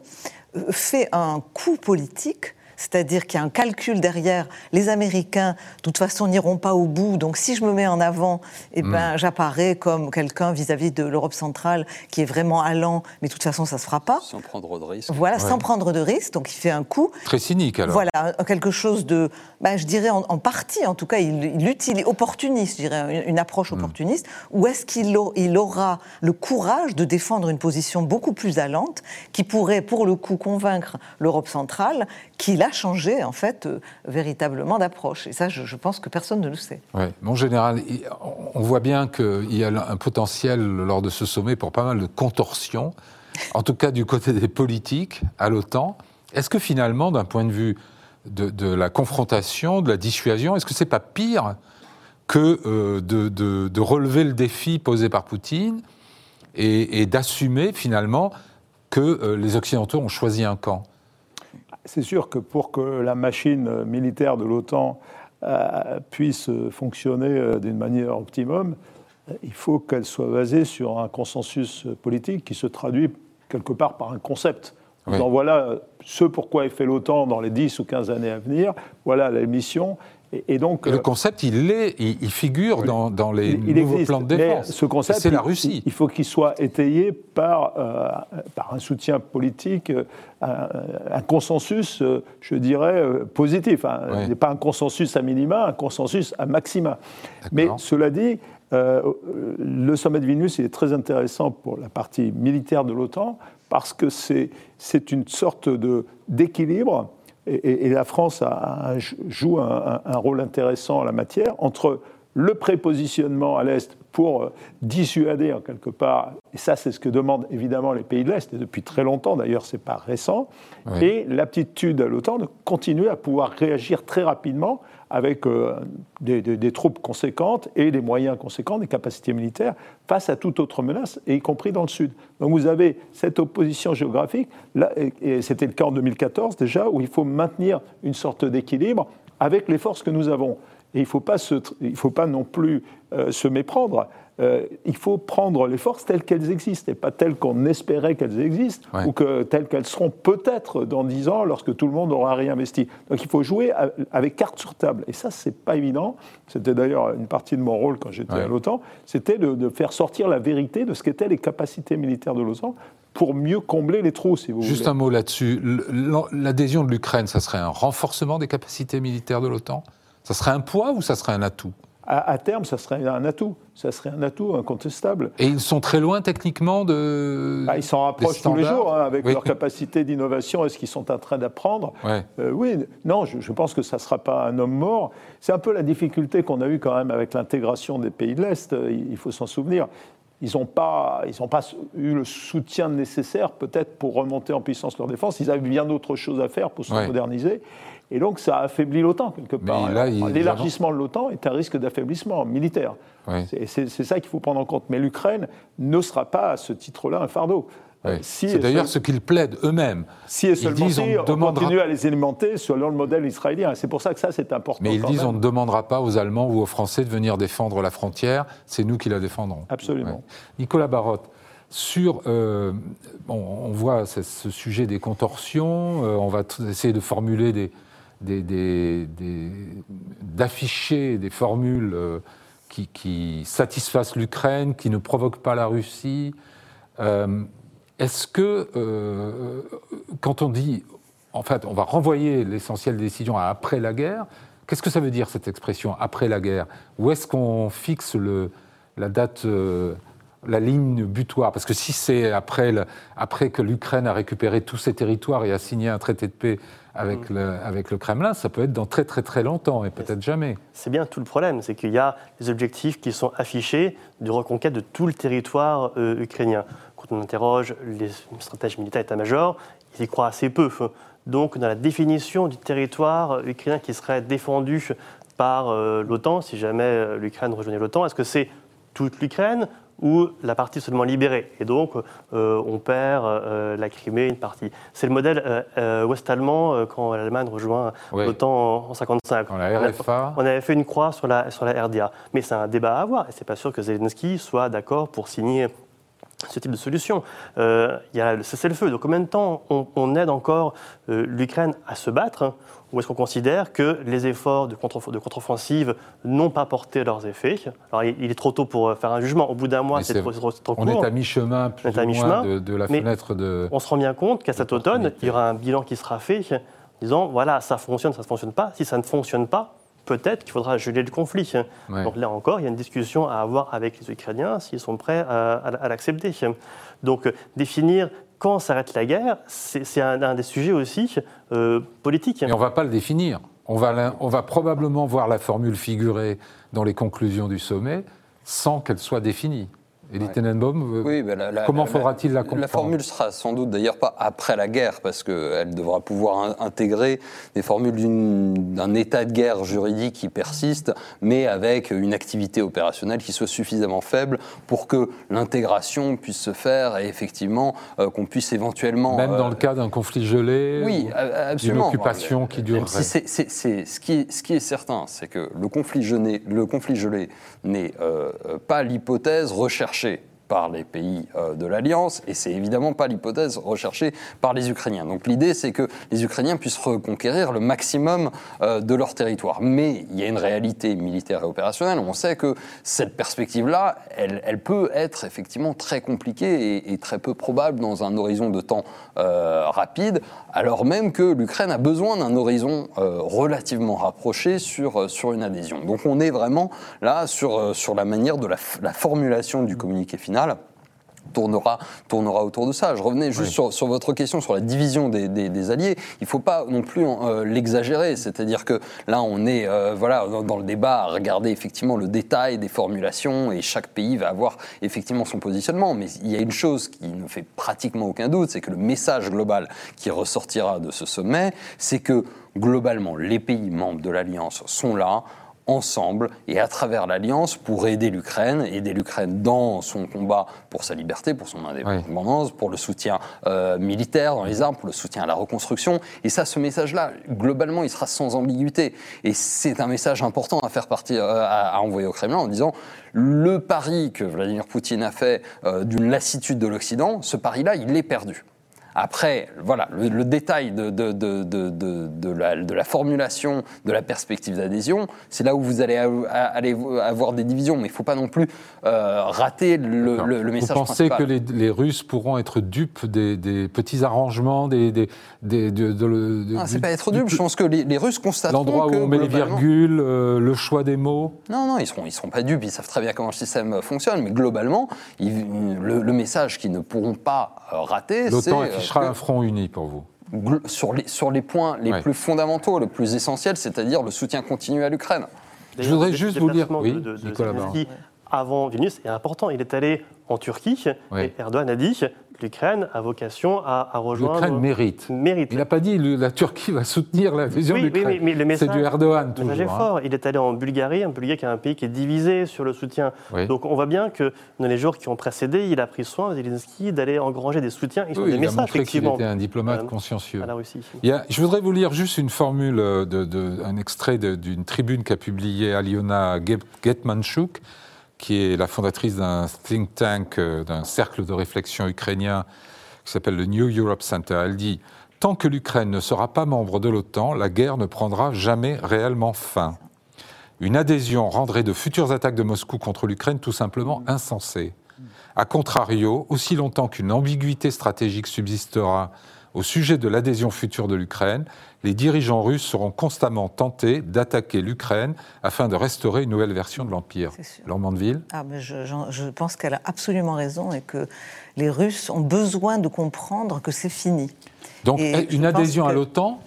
fait un coup politique c'est-à-dire qu'il y a un calcul derrière. Les Américains, de toute façon, n'iront pas au bout. Donc, si je me mets en avant, eh ben, mm. j'apparais comme quelqu'un vis-à-vis de l'Europe centrale qui est vraiment allant, mais de toute façon, ça ne se fera pas. Sans prendre de risque. Voilà, sans prendre de risque. Donc, il fait un coup. Très cynique, alors. Voilà, quelque chose de, ben, je dirais en, partie, en tout cas, il, utilise opportuniste, je dirais, une, approche mm. opportuniste. Ou est-ce qu'il il aura le courage de défendre une position beaucoup plus allante qui pourrait, pour le coup, convaincre l'Europe centrale qu'il a changé, en fait, euh, véritablement d'approche. Et ça, je, pense que personne ne le sait. Oui, mon général, on voit bien qu'il y a un potentiel lors de ce sommet pour pas mal de contorsions, en tout cas du côté des politiques à l'OTAN. Est-ce que finalement, d'un point de vue de, la confrontation, de la dissuasion, est-ce que c'est pas pire que euh, de, relever le défi posé par Poutine et, d'assumer finalement que euh, les Occidentaux ont choisi un camp? C'est sûr que pour que la machine militaire de l'OTAN euh, puisse fonctionner euh, d'une manière optimum, il faut qu'elle soit basée sur un consensus politique qui se traduit quelque part par un concept. Donc voilà ce pourquoi est fait l'OTAN dans les 10 ou 15 années à venir, voilà la mission, et, donc, le euh, concept, il, est, il, figure dans, dans, les nouveaux plans de défense. ce concept, c'est la Russie. Il, faut qu'il soit étayé par, euh, par un soutien politique, euh, un, consensus, je dirais, positif. Hein. Pas un consensus à minima, un consensus à maxima. Mais cela dit, le sommet de Vilnius est très intéressant pour la partie militaire de l'OTAN parce que c'est une sorte d'équilibre et, la France joue un, rôle intéressant en la matière. Entre le prépositionnement à l'Est pour euh, dissuader en quelque part, et ça c'est ce que demandent évidemment les pays de l'Est, et depuis très longtemps d'ailleurs, c'est pas récent, et l'aptitude à l'OTAN de continuer à pouvoir réagir très rapidement avec euh, des, troupes conséquentes et des moyens conséquents, des capacités militaires, face à toute autre menace, y compris dans le Sud. Donc vous avez cette opposition géographique, là, et c'était le cas en 2014 déjà, où il faut maintenir une sorte d'équilibre avec les forces que nous avons. Et il ne faut, pas faut pas non plus euh, se méprendre. Euh, il faut prendre les forces telles qu'elles existent et pas telles qu'on espérait qu'elles existent ou que, telles qu'elles seront peut-être dans dix ans lorsque tout le monde aura réinvesti. Donc il faut jouer avec carte sur table. Et ça, c'est pas évident. C'était d'ailleurs une partie de mon rôle quand j'étais à l'OTAN. C'était de, faire sortir la vérité de ce qu'étaient les capacités militaires de l'OTAN pour mieux combler les trous, si vous Juste Juste un mot là-dessus. L'adhésion de l'Ukraine, ça serait un renforcement des capacités militaires de l'OTAN? Ça serait un poids ou ça serait un atout? À, terme, ça serait un atout. Ça serait un atout incontestable. Et ils sont très loin techniquement de. Bah, ils s'en rapprochent tous les jours hein, avec leur capacité d'innovation et ce qu'ils sont en train d'apprendre. Euh, oui, non, je, pense que ça ne sera pas un homme mort. C'est un peu la difficulté qu'on a eue quand même avec l'intégration des pays de l'Est. Il faut s'en souvenir. Ils n'ont pas, pas eu le soutien nécessaire peut-être pour remonter en puissance leur défense. Ils avaient bien d'autres choses à faire pour se moderniser. Et donc ça affaiblit l'OTAN quelque part. L'élargissement de l'OTAN est un risque d'affaiblissement militaire. C'est ça qu'il faut prendre en compte. Mais l'Ukraine ne sera pas à ce titre-là un fardeau. Euh, c'est d'ailleurs ce qu'ils plaident eux-mêmes. Si et seulement si on, continue à les alimenter selon le modèle israélien. C'est pour ça que ça, c'est important. Mais ils disent on ne demandera pas aux Allemands ou aux Français de venir défendre la frontière, c'est nous qui la défendrons. Absolument. Nicolas Barotte, sur, euh, on voit ce, sujet des contorsions, euh, on va essayer de formuler des, d'afficher des, formules euh, qui, satisfassent l'Ukraine, qui ne provoquent pas la Russie. Euh, est-ce que, euh, quand on dit, en fait, on va renvoyer l'essentiel des décisions à après la guerre, qu'est-ce que ça veut dire cette expression après la guerre? Où est-ce qu'on fixe la date la ligne butoir? Parce que si c'est après que l'Ukraine a récupéré tous ses territoires et a signé un traité de paix avec, le, avec le Kremlin, ça peut être dans très très très longtemps et peut-être jamais. C'est bien tout le problème, c'est qu'il y a des objectifs qui sont affichés de reconquête de tout le territoire euh, ukrainien. Quand on interroge les stratèges militaires état-major, ils y croient assez peu. Donc, dans la définition du territoire ukrainien qui serait défendu par euh, l'OTAN, si jamais euh, l'Ukraine rejoignait l'OTAN, est-ce que c'est toute l'Ukraine ou la partie seulement libérée Et donc, euh, on perd euh, la Crimée, une partie. C'est le modèle euh, ouest-allemand quand l'Allemagne rejoint Oui. l'OTAN en, en 1955. Dans la RFA. On avait fait une croix sur la, sur la RDA. Mais c'est un débat à avoir et c'est pas sûr que Zelensky soit d'accord pour signer ce type de solution. Euh, Il y a le cessez-le-feu. Donc combien de temps on, on aide encore euh, l'Ukraine à se battre Ou est-ce qu'on considère que les efforts de contre- de contre-offensive n'ont pas porté leurs effets? Alors il, il est trop tôt pour euh, faire un jugement. Au bout d'un mois, c'est trop, trop- trop On court. est à mi-chemin, plus On ou moins, de, de la fenêtre de. On se rend bien compte qu'à cet automne, il y aura un bilan qui sera fait, disant voilà, ça fonctionne, ça ne fonctionne pas. Si ça ne fonctionne pas, peut-être qu'il faudra geler le conflit. Ouais. Donc là encore, il y a une discussion à avoir avec les Ukrainiens s'ils sont prêts à, à- à l'accepter. Donc euh, définir quand s'arrête la guerre, c'est un, un des sujets aussi euh, politiques. Mais on ne va pas le définir. On va, l'in- on va probablement voir la formule figurer dans les conclusions du sommet sans qu'elle soit définie. Ouais. Tenenbaum, euh, Oui, ben la- la- comment la- faudra-t-il la La comprendre formule sera sans doute d'ailleurs pas après la guerre, parce qu'elle devra pouvoir in- intégrer des formules d'un état de guerre juridique qui persiste, mais avec une activité opérationnelle qui soit suffisamment faible pour que l'intégration puisse se faire et effectivement euh, qu'on puisse éventuellement... Même dans euh, le cas d'un conflit gelé oui, d'une occupation qui durerait. si ce, qui est, ce qui est certain, c'est que le conflit gelé, le conflit gelé n'est euh, pas l'hypothèse recherchée marché par les pays euh, de l'Alliance, et c'est évidemment pas l'hypothèse recherchée par les Ukrainiens. Donc l'idée, c'est que les Ukrainiens puissent reconquérir le maximum euh, de leur territoire. Mais il y a une réalité militaire et opérationnelle. On sait que cette perspective-là, elle, peut être effectivement très compliquée et, très peu probable dans un horizon de temps euh, rapide, alors même que l'Ukraine a besoin d'un horizon relativement rapproché sur, sur une adhésion. Donc on est vraiment là sur, sur la manière de la, la formulation du communiqué final tournera, tournera autour de ça. Je revenais juste Oui. sur, sur votre question sur la division des, des- des alliés. Il ne faut pas non plus euh, l'exagérer. C'est-à-dire que là, on est euh, voilà, dans, dans le débat à regarder effectivement le détail des formulations et chaque pays va avoir effectivement son positionnement. Mais il y a une chose qui ne fait pratiquement aucun doute, c'est que le message global qui ressortira de ce sommet, c'est que globalement, les pays membres de l'Alliance sont là ensemble et à travers l'Alliance pour aider l'Ukraine, aider l'Ukraine dans son combat pour sa liberté, pour son indépendance, pour le soutien euh, militaire dans les armes, pour le soutien à la reconstruction. Et ça, ce message-là, globalement, il sera sans ambiguïté. Et c'est un message important à faire partir, euh, à, envoyer au Kremlin en disant le pari que Vladimir Poutine a fait euh, d'une lassitude de l'Occident, ce pari-là, il est perdu. Après, voilà, le, le détail de, la, de la formulation, de la perspective d'adhésion, c'est là où vous allez a- a- aller avoir des divisions. Mais il ne faut pas non plus euh, rater le, D'accord. le- le message Vous pensez principal. que les, les Russes pourront être dupes des, des petits arrangements, des, des, des- de, Ah, c'est pas être du- dupe. Je pense que les, les Russes constateront L'endroit où on met les virgules, euh, le choix des mots. Non, non, ils seront, ils seront pas dupes, ils savent très bien comment le système fonctionne, mais globalement, ils- le, le message qu'ils ne pourront pas euh, rater, c'est L'OTAN que un front uni pour vous. sur, les, sur les points les Ouais. plus fondamentaux, les plus essentiels, c'est-à-dire le soutien continu à l'Ukraine. Je voudrais juste vous dire- oui, de, de, de Nicolas Zelensky avant Vilnius est important. Il est allé en Turquie Oui. et Erdogan a dit l'Ukraine a vocation à, à rejoindre. L'Ukraine mérite. mérite. Il n'a pas dit le- la Turquie va soutenir l'adhésion Oui, oui, d'Ukraine. oui, mais le C'est du Erdogan Le toujours. message est hein. fort. Il est allé en Bulgarie, un Bulgarie qui est un pays qui est divisé sur le soutien. Oui. Donc on voit bien que dans les jours qui ont précédé, il a pris soin, Zelensky, d'aller engranger des soutiens. Ils sont Oui, des il a messages, montré qu'il était un diplomate euh, consciencieux. à la Russie. Il y a- je voudrais vous lire juste une formule, euh, de, de- un extrait de- d'une tribune qu'a publiée Aliona Get- Getmanchuk, qui est la fondatrice d'un think tank, euh, d'un cercle de réflexion ukrainien qui s'appelle le New Europe Center. Elle dit Tant que l'Ukraine ne sera pas membre de l'OTAN, la guerre ne prendra jamais réellement fin. Une adhésion rendrait de futures attaques de Moscou contre l'Ukraine tout simplement insensées. A contrario, aussi longtemps qu'une ambiguïté stratégique subsistera Au sujet de l'adhésion future de l'Ukraine, les dirigeants russes seront constamment tentés d'attaquer l'Ukraine afin de restaurer une nouvelle version de l'Empire. Ah, mais je, je pense qu'elle a absolument raison et que les Russes ont besoin de comprendre que c'est fini. Donc une adhésion à l'OTAN,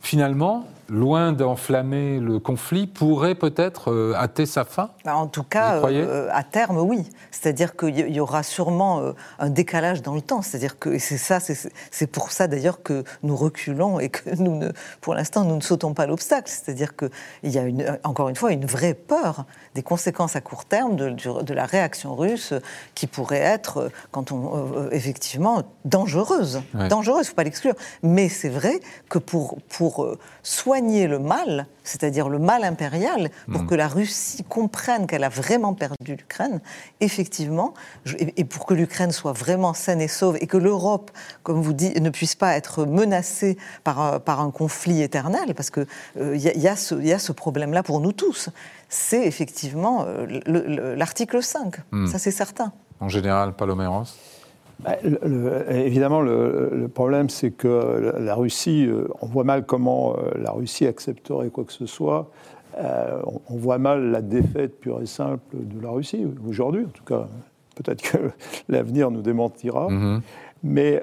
finalement, loin d'enflammer le conflit, pourrait peut-être euh, hâter sa fin bah, En tout cas, euh, à terme, oui. C'est-à-dire qu'il y aura sûrement euh, un décalage dans le temps. C'est-à-dire que c'est ça, c'est pour ça d'ailleurs que nous reculons et que nous, ne, pour l'instant, nous ne sautons pas l'obstacle. C'est-à-dire qu'il y a une, encore une fois une vraie peur des conséquences à court terme de, de la réaction russe qui pourrait être, quand on effectivement, dangereuse. Dangereuse, il ne faut pas l'exclure. Mais c'est vrai que pour, pour soigner le mal, c'est-à-dire le mal impérial, pour hmm. que la Russie comprenne qu'elle a vraiment perdu l'Ukraine, effectivement, et pour que l'Ukraine soit vraiment saine et sauve, et que l'Europe, comme vous dites, ne puisse pas être menacée par, euh, par un conflit éternel, parce qu'il euh, y, y, a ce problème-là pour nous tous, c'est effectivement euh, l'article 5, hmm. ça c'est certain. En général, Paloméros bah, évidemment, le, problème, c'est que la Russie, euh, on voit mal comment euh, la Russie accepterait quoi que ce soit. Euh, on, voit mal la défaite pure et simple de la Russie, aujourd'hui en tout cas. Peut-être que l'avenir nous démentira. Mm-hmm. Mais,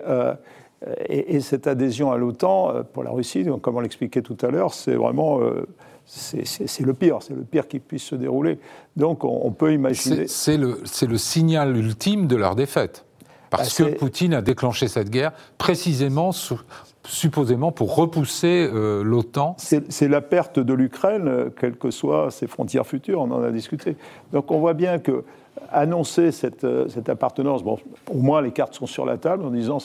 et, cette adhésion à l'OTAN, pour la Russie, comme on l'expliquait tout à l'heure, c'est vraiment c'est le pire, c'est le pire qui puisse se dérouler. Donc on, peut imaginer. C'est le, le, signal ultime de leur défaite. Parce bah, que Poutine a déclenché cette guerre précisément supposément pour repousser euh, l'OTAN. C'est la perte de l'Ukraine, quelles que soient ses frontières futures, on en a discuté. Donc on voit bien que annoncer cette, euh, cette appartenance, bon, au moins les cartes sont sur la table en disant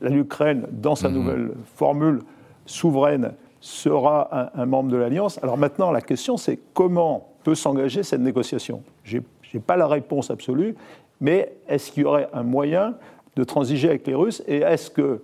l'Ukraine, dans sa mmh. nouvelle formule souveraine, sera un, un membre de l'Alliance. Alors maintenant, la question, c'est comment peut s'engager cette négociation? Je n'ai pas la réponse absolue, mais est-ce qu'il y aurait un moyen de transiger avec les Russes Et est-ce que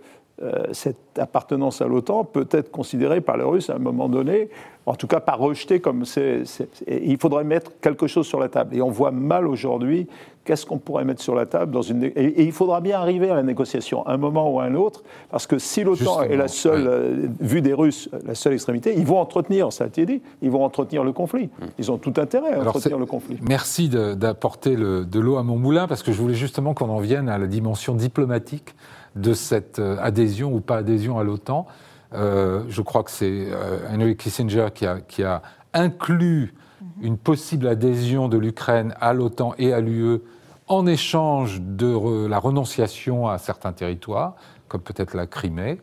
cette appartenance à l'OTAN peut être considérée par les Russes à un moment donné, en tout cas pas rejetée comme c'est. Il faudrait mettre quelque chose sur la table. Et on voit mal aujourd'hui qu'est-ce qu'on pourrait mettre sur la table dans une. Et, il faudra bien arriver à la négociation, un moment ou un autre, parce que si l'OTAN est la seule, euh, vue des Russes, la seule extrémité, ils vont entretenir, ça a été dit, ils vont entretenir le conflit. Hmm. Ils ont tout intérêt à entretenir le conflit. Merci d'apporter de l'eau à mon moulin, parce que je voulais justement qu'on en vienne à la dimension diplomatique de cette euh, adhésion ou pas adhésion à l'OTAN. Euh, je crois que c'est euh, Henry Kissinger qui a, qui a inclus mhm. une possible adhésion de l'Ukraine à l'OTAN et à l'UE en échange de la renonciation à certains territoires, comme peut-être la Crimée.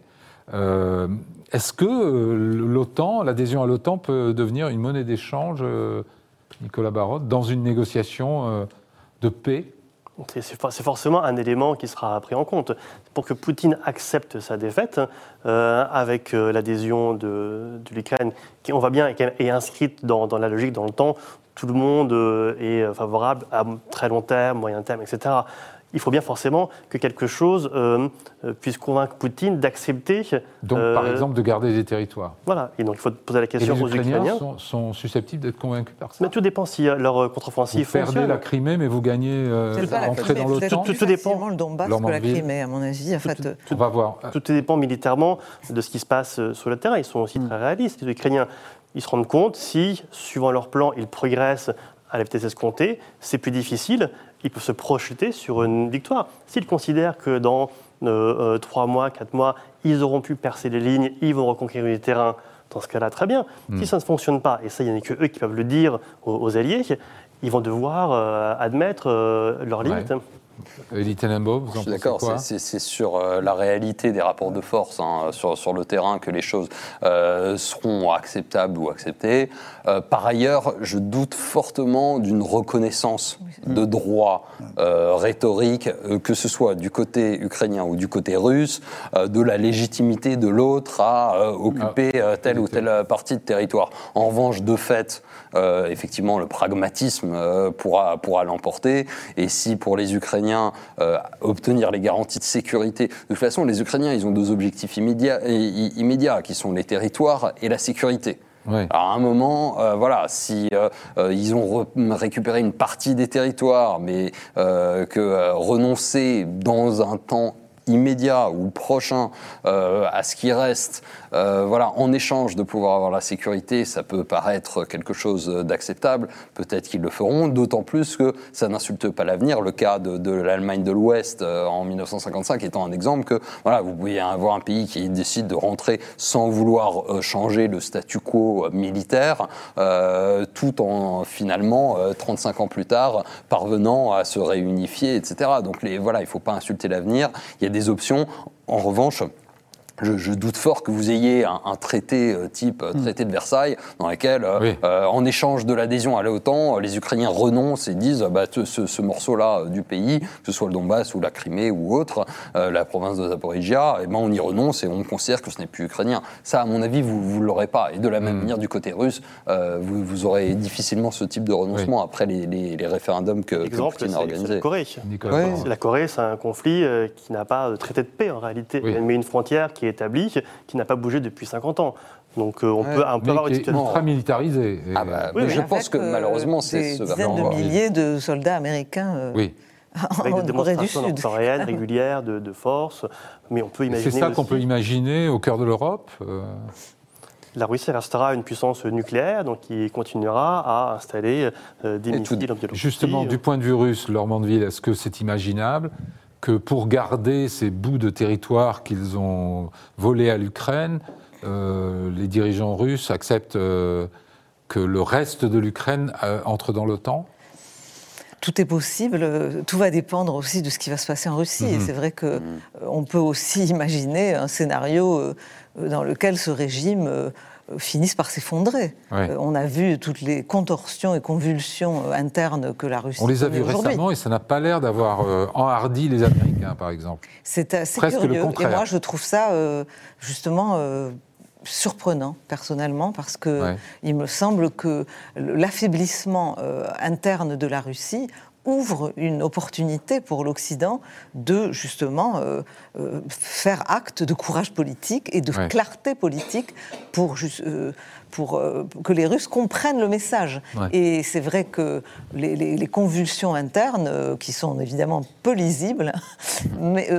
Est-ce que l'OTAN, l'adhésion à l'OTAN peut devenir une monnaie d'échange, Nicolas Barotte, dans une négociation de paix? C'est forcément un élément qui sera pris en compte. Pour que Poutine accepte sa défaite, euh, avec euh, l'adhésion de, l'Ukraine, qui, on va bien, est inscrite dans, la logique, dans le temps, tout le monde euh, est favorable à très long terme, moyen terme, etc il faut bien forcément que quelque chose euh, euh, puisse convaincre Poutine d'accepter. Donc, par euh, exemple, de garder des territoires. Voilà. Et donc, il faut poser la question aux Ukrainiens. Sont, sont susceptibles d'être convaincus par ça. Mais tout dépend si leur contre-offensive fonctionne. Vous perdez la Crimée, mais vous gagnez rentrer dans l'OTAN. Tout, tout, dépend. le Donbass que la Crimée, à mon avis. En fait. On va voir. Tout dépend militairement de ce qui se passe sur le terrain. Ils sont aussi hmm. très réalistes, les Ukrainiens. Ils se rendent compte si, suivant leur plan, ils progressent à la vitesse escomptée, c'est plus difficile il peut se projeter sur une victoire. S'il considère que dans euh, euh, trois mois, quatre mois, ils auront pu percer les lignes, ils vont reconquérir du terrain, dans ce cas-là, très bien. Hmm. Si ça ne fonctionne pas, et ça, il n'y a que eux qui peuvent le dire aux, alliés, ils vont devoir euh, admettre leurs limites. Elie Tenenbaum, vous en Je suis d'accord, c'est sur euh, la réalité des rapports de force hein, sur, sur, le terrain que les choses euh, seront acceptables ou acceptées. Euh, par ailleurs, je doute fortement d'une reconnaissance de droit rhétorique, que ce soit du côté ukrainien ou du côté russe, de la légitimité de l'autre à occuper ah, telle ou telle partie de territoire. En revanche, de fait, effectivement, le pragmatisme pourra, pourra l'emporter. Et si pour les Ukrainiens, euh, obtenir les garanties de sécurité. De toute façon, les Ukrainiens, ils ont deux objectifs immédiats, immédiats qui sont les territoires et la sécurité. À un moment, euh, voilà, si euh, ils ont récupéré une partie des territoires, mais que renoncer dans un temps immédiat ou prochain euh, à ce qui reste, euh, voilà, en échange de pouvoir avoir la sécurité, ça peut paraître quelque chose d'acceptable. Peut-être qu'ils le feront, d'autant plus que ça n'insulte pas l'avenir. Le cas de, l'Allemagne de l'Ouest euh, en 1955 étant un exemple que voilà, vous pouvez avoir un pays qui décide de rentrer sans vouloir changer le statu quo militaire, tout en finalement 35 ans plus tard parvenant à se réunifier, etc. Donc les, voilà, il ne faut pas insulter l'avenir. Il y a des options. En revanche, je, doute fort que vous ayez un, traité euh, type euh, traité de Versailles dans lequel, euh, en échange de l'adhésion à l'OTAN, les Ukrainiens renoncent et disent bah, ce, morceau-là du pays, que ce soit le Donbass ou la Crimée ou autre, la province de Zaporizhia, et eh ben on y renonce et on considère que ce n'est plus ukrainien. Ça, à mon avis, vous ne l'aurez pas. Et de la même hmm. manière, du côté russe, vous, vous, aurez difficilement ce type de renoncement après les, référendums que, Exemple, Poutine a organisés. La Corée. La Corée, c'est un conflit qui n'a pas de traité de paix en réalité, mais une frontière qui est établi, qui n'a pas bougé depuis 50 ans. Donc euh, on peut un peu avoir une situation ultra militarisée. Ah bah, mais je pense que euh, malheureusement c'est ce dizaines de milliers de soldats américains. Euh, oui. Avec des démonstrations en temps réel, régulières, de, de, force. Mais on peut imaginer. C'est ça qu'on peut imaginer au cœur de l'Europe la Russie restera une puissance nucléaire, donc qui continuera à installer des missiles en Biélorussie. Justement, du point de vue russe, Lormandville, est-ce que c'est imaginable que pour garder ces bouts de territoire qu'ils ont volés à l'Ukraine, euh, les dirigeants russes acceptent euh, que le reste de l'Ukraine euh, entre dans l'OTAN? Tout est possible. Tout va dépendre aussi de ce qui va se passer en Russie. Et mhm. c'est vrai qu'on on peut aussi imaginer un scénario dans lequel ce régime finissent par s'effondrer. Euh, on a vu toutes les contorsions et convulsions euh, internes que la Russie. On les a vues récemment et ça n'a pas l'air d'avoir euh, enhardi les Américains, par exemple. C'est assez curieux. et moi, je trouve ça justement. surprenant personnellement parce que il me semble que l'affaiblissement interne de la Russie ouvre une opportunité pour l'Occident de justement euh, euh, faire acte de courage politique et de clarté politique pour, euh, pour que les Russes comprennent le message. Et c'est vrai que les, convulsions internes, qui sont évidemment peu lisibles, mais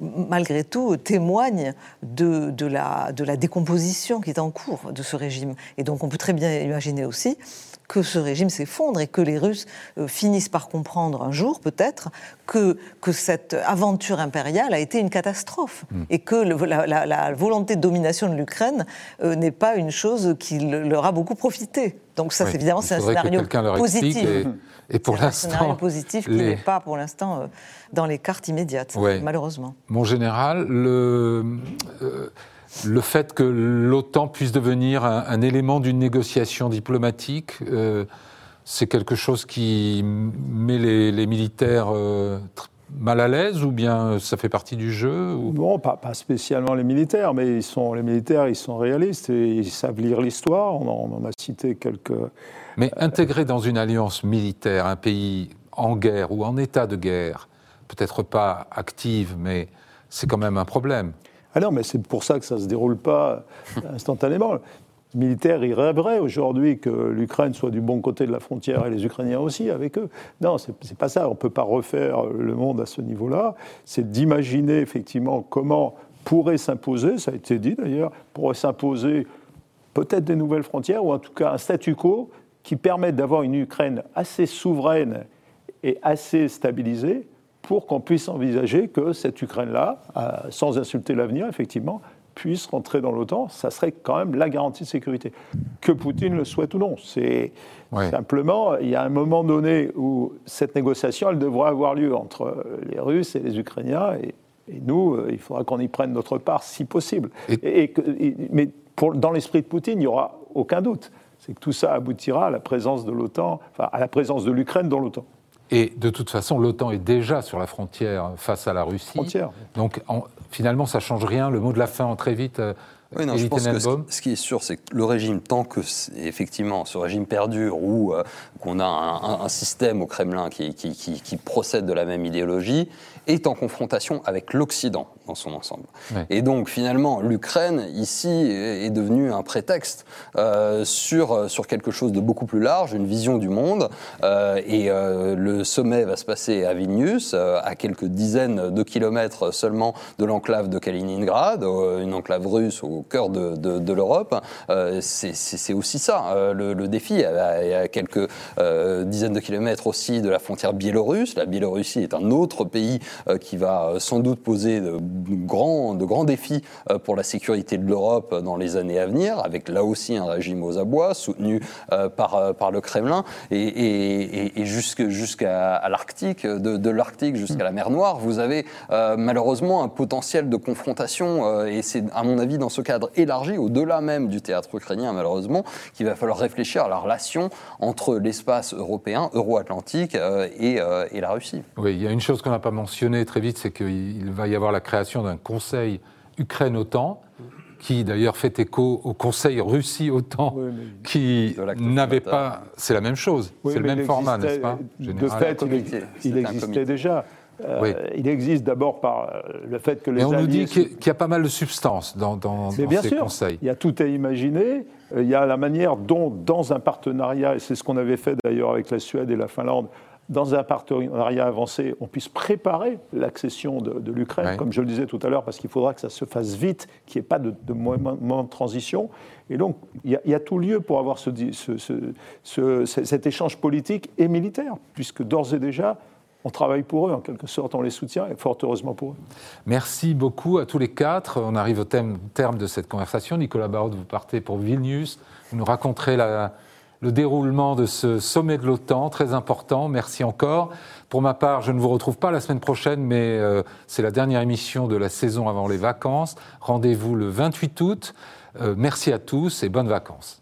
malgré tout témoignent de, de, la, de la décomposition qui est en cours de ce régime. Et donc on peut très bien imaginer aussi que ce régime s'effondre et que les Russes euh, finissent par comprendre un jour, peut-être, que, que cette aventure impériale a été une catastrophe hmm. et que la, volonté de domination de l'Ukraine euh, n'est pas une chose qui leur a beaucoup profité. Donc ça, évidemment, c'est un scénario positif. Et, pour l'instant, un scénario positif qui n'est pas, pour l'instant, euh, dans les cartes immédiates, malheureusement. Mon général, le le fait que l'OTAN puisse devenir un, élément d'une négociation diplomatique, euh, c'est quelque chose qui met les, militaires euh, mal à l'aise ou bien ça fait partie du jeu Non, pas, spécialement les militaires, mais ils sont, les militaires, ils sont réalistes et ils savent lire l'histoire. On, on, en a cité quelques. Mais intégrer dans une alliance militaire un pays en guerre ou en état de guerre, peut-être pas active, mais c'est quand même un problème. Ah non, mais c'est pour ça que ça ne se déroule pas instantanément. Les militaires, ils rêveraient aujourd'hui que l'Ukraine soit du bon côté de la frontière et les Ukrainiens aussi avec eux. Non, ce n'est pas ça. On ne peut pas refaire le monde à ce niveau-là. C'est d'imaginer effectivement comment pourrait s'imposer, ça a été dit d'ailleurs, pourrait s'imposer peut-être des nouvelles frontières ou en tout cas un statu quo qui permette d'avoir une Ukraine assez souveraine et assez stabilisée pour qu'on puisse envisager que cette Ukraine-là, euh, sans insulter l'avenir, effectivement, puisse rentrer dans l'OTAN. Ça serait quand même la garantie de sécurité. Que Poutine le souhaite ou non. C'est simplement, il y a un moment donné où cette négociation, elle devra avoir lieu entre les Russes et les Ukrainiens. Et, nous, euh, il faudra qu'on y prenne notre part si possible. Et, mais pour, dans l'esprit de Poutine, il n'y aura aucun doute. C'est que tout ça aboutira à la présence de l'OTAN, enfin à la présence de l'Ukraine dans l'OTAN. Et de toute façon, l'OTAN est déjà sur la frontière face à la Russie. Frontière. Donc finalement, ça ne change rien. Le mot de la fin, très vite, euh, Oui, non, je pense que ce, ce, qui est sûr, c'est que le régime, tant que effectivement ce régime perdure ou euh, qu'on a un, un, système au Kremlin qui, qui, qui, qui, procède de la même idéologie, est en confrontation avec l'Occident dans son ensemble. Et donc finalement, l'Ukraine, ici, est devenue un prétexte euh, sur, sur quelque chose de beaucoup plus large, une vision du monde. Euh, et euh, le sommet va se passer à Vilnius, euh, à quelques dizaines de kilomètres seulement de l'enclave de Kaliningrad, euh, une enclave russe au cœur de, l'Europe. C'est aussi ça, le, le, défi. Y a, quelques dizaines de kilomètres aussi de la frontière biélorusse. La Biélorussie est un autre pays qui va sans doute poser de grands, défis pour la sécurité de l'Europe dans les années à venir, avec là aussi un régime aux abois soutenu par, le Kremlin. Et, jusqu'à jusqu l'Arctique, de, l'Arctique jusqu'à la mer Noire, vous avez euh, malheureusement un potentiel de confrontation, euh, et c'est à mon avis dans ce cadre élargi, au-delà même du théâtre ukrainien malheureusement, qu'il va falloir réfléchir à la relation entre l'espace européen, euro-atlantique euh, et, et, la Russie. Oui, il y a une chose qu'on n'a pas mentionnée très vite, c'est qu'il va y avoir la création d'un conseil Ukraine-OTAN qui d'ailleurs fait écho au Conseil Russie-OTAN, oui, qui n'avait pas. C'est la même chose, oui, c'est le même format, n'est-ce pas De fait, il, il existait déjà. Euh, oui. Il existe d'abord par euh, le fait que les. Mais on alliés nous dit qu'il y a pas mal de substance dans, dans, Mais dans bien ces sûr, conseils. Il y a tout à imaginer. Euh, Il y a la manière dont, dans un partenariat, et c'est ce qu'on avait fait d'ailleurs avec la Suède et la Finlande, dans un partenariat avancé, on puisse préparer l'accession de, de l'Ukraine, comme je le disais tout à l'heure, parce qu'il faudra que ça se fasse vite, qu'il n'y ait pas de, de moment, de transition. Et donc, il y, a, il y a tout lieu pour avoir ce, ce, ce, cet échange politique et militaire, puisque d'ores et déjà, on travaille pour eux, en quelque sorte, on les soutient, et fort heureusement pour eux. Merci beaucoup à tous les quatre. On arrive au terme de cette conversation. Nicolas Barraud, vous partez pour Vilnius. Vous nous raconterez le déroulement de ce sommet de l'OTAN, très important. Merci encore. Pour ma part, je ne vous retrouve pas la semaine prochaine, mais euh, c'est la dernière émission de la saison avant les vacances. Rendez-vous le 28 août. Euh, merci à tous et bonnes vacances.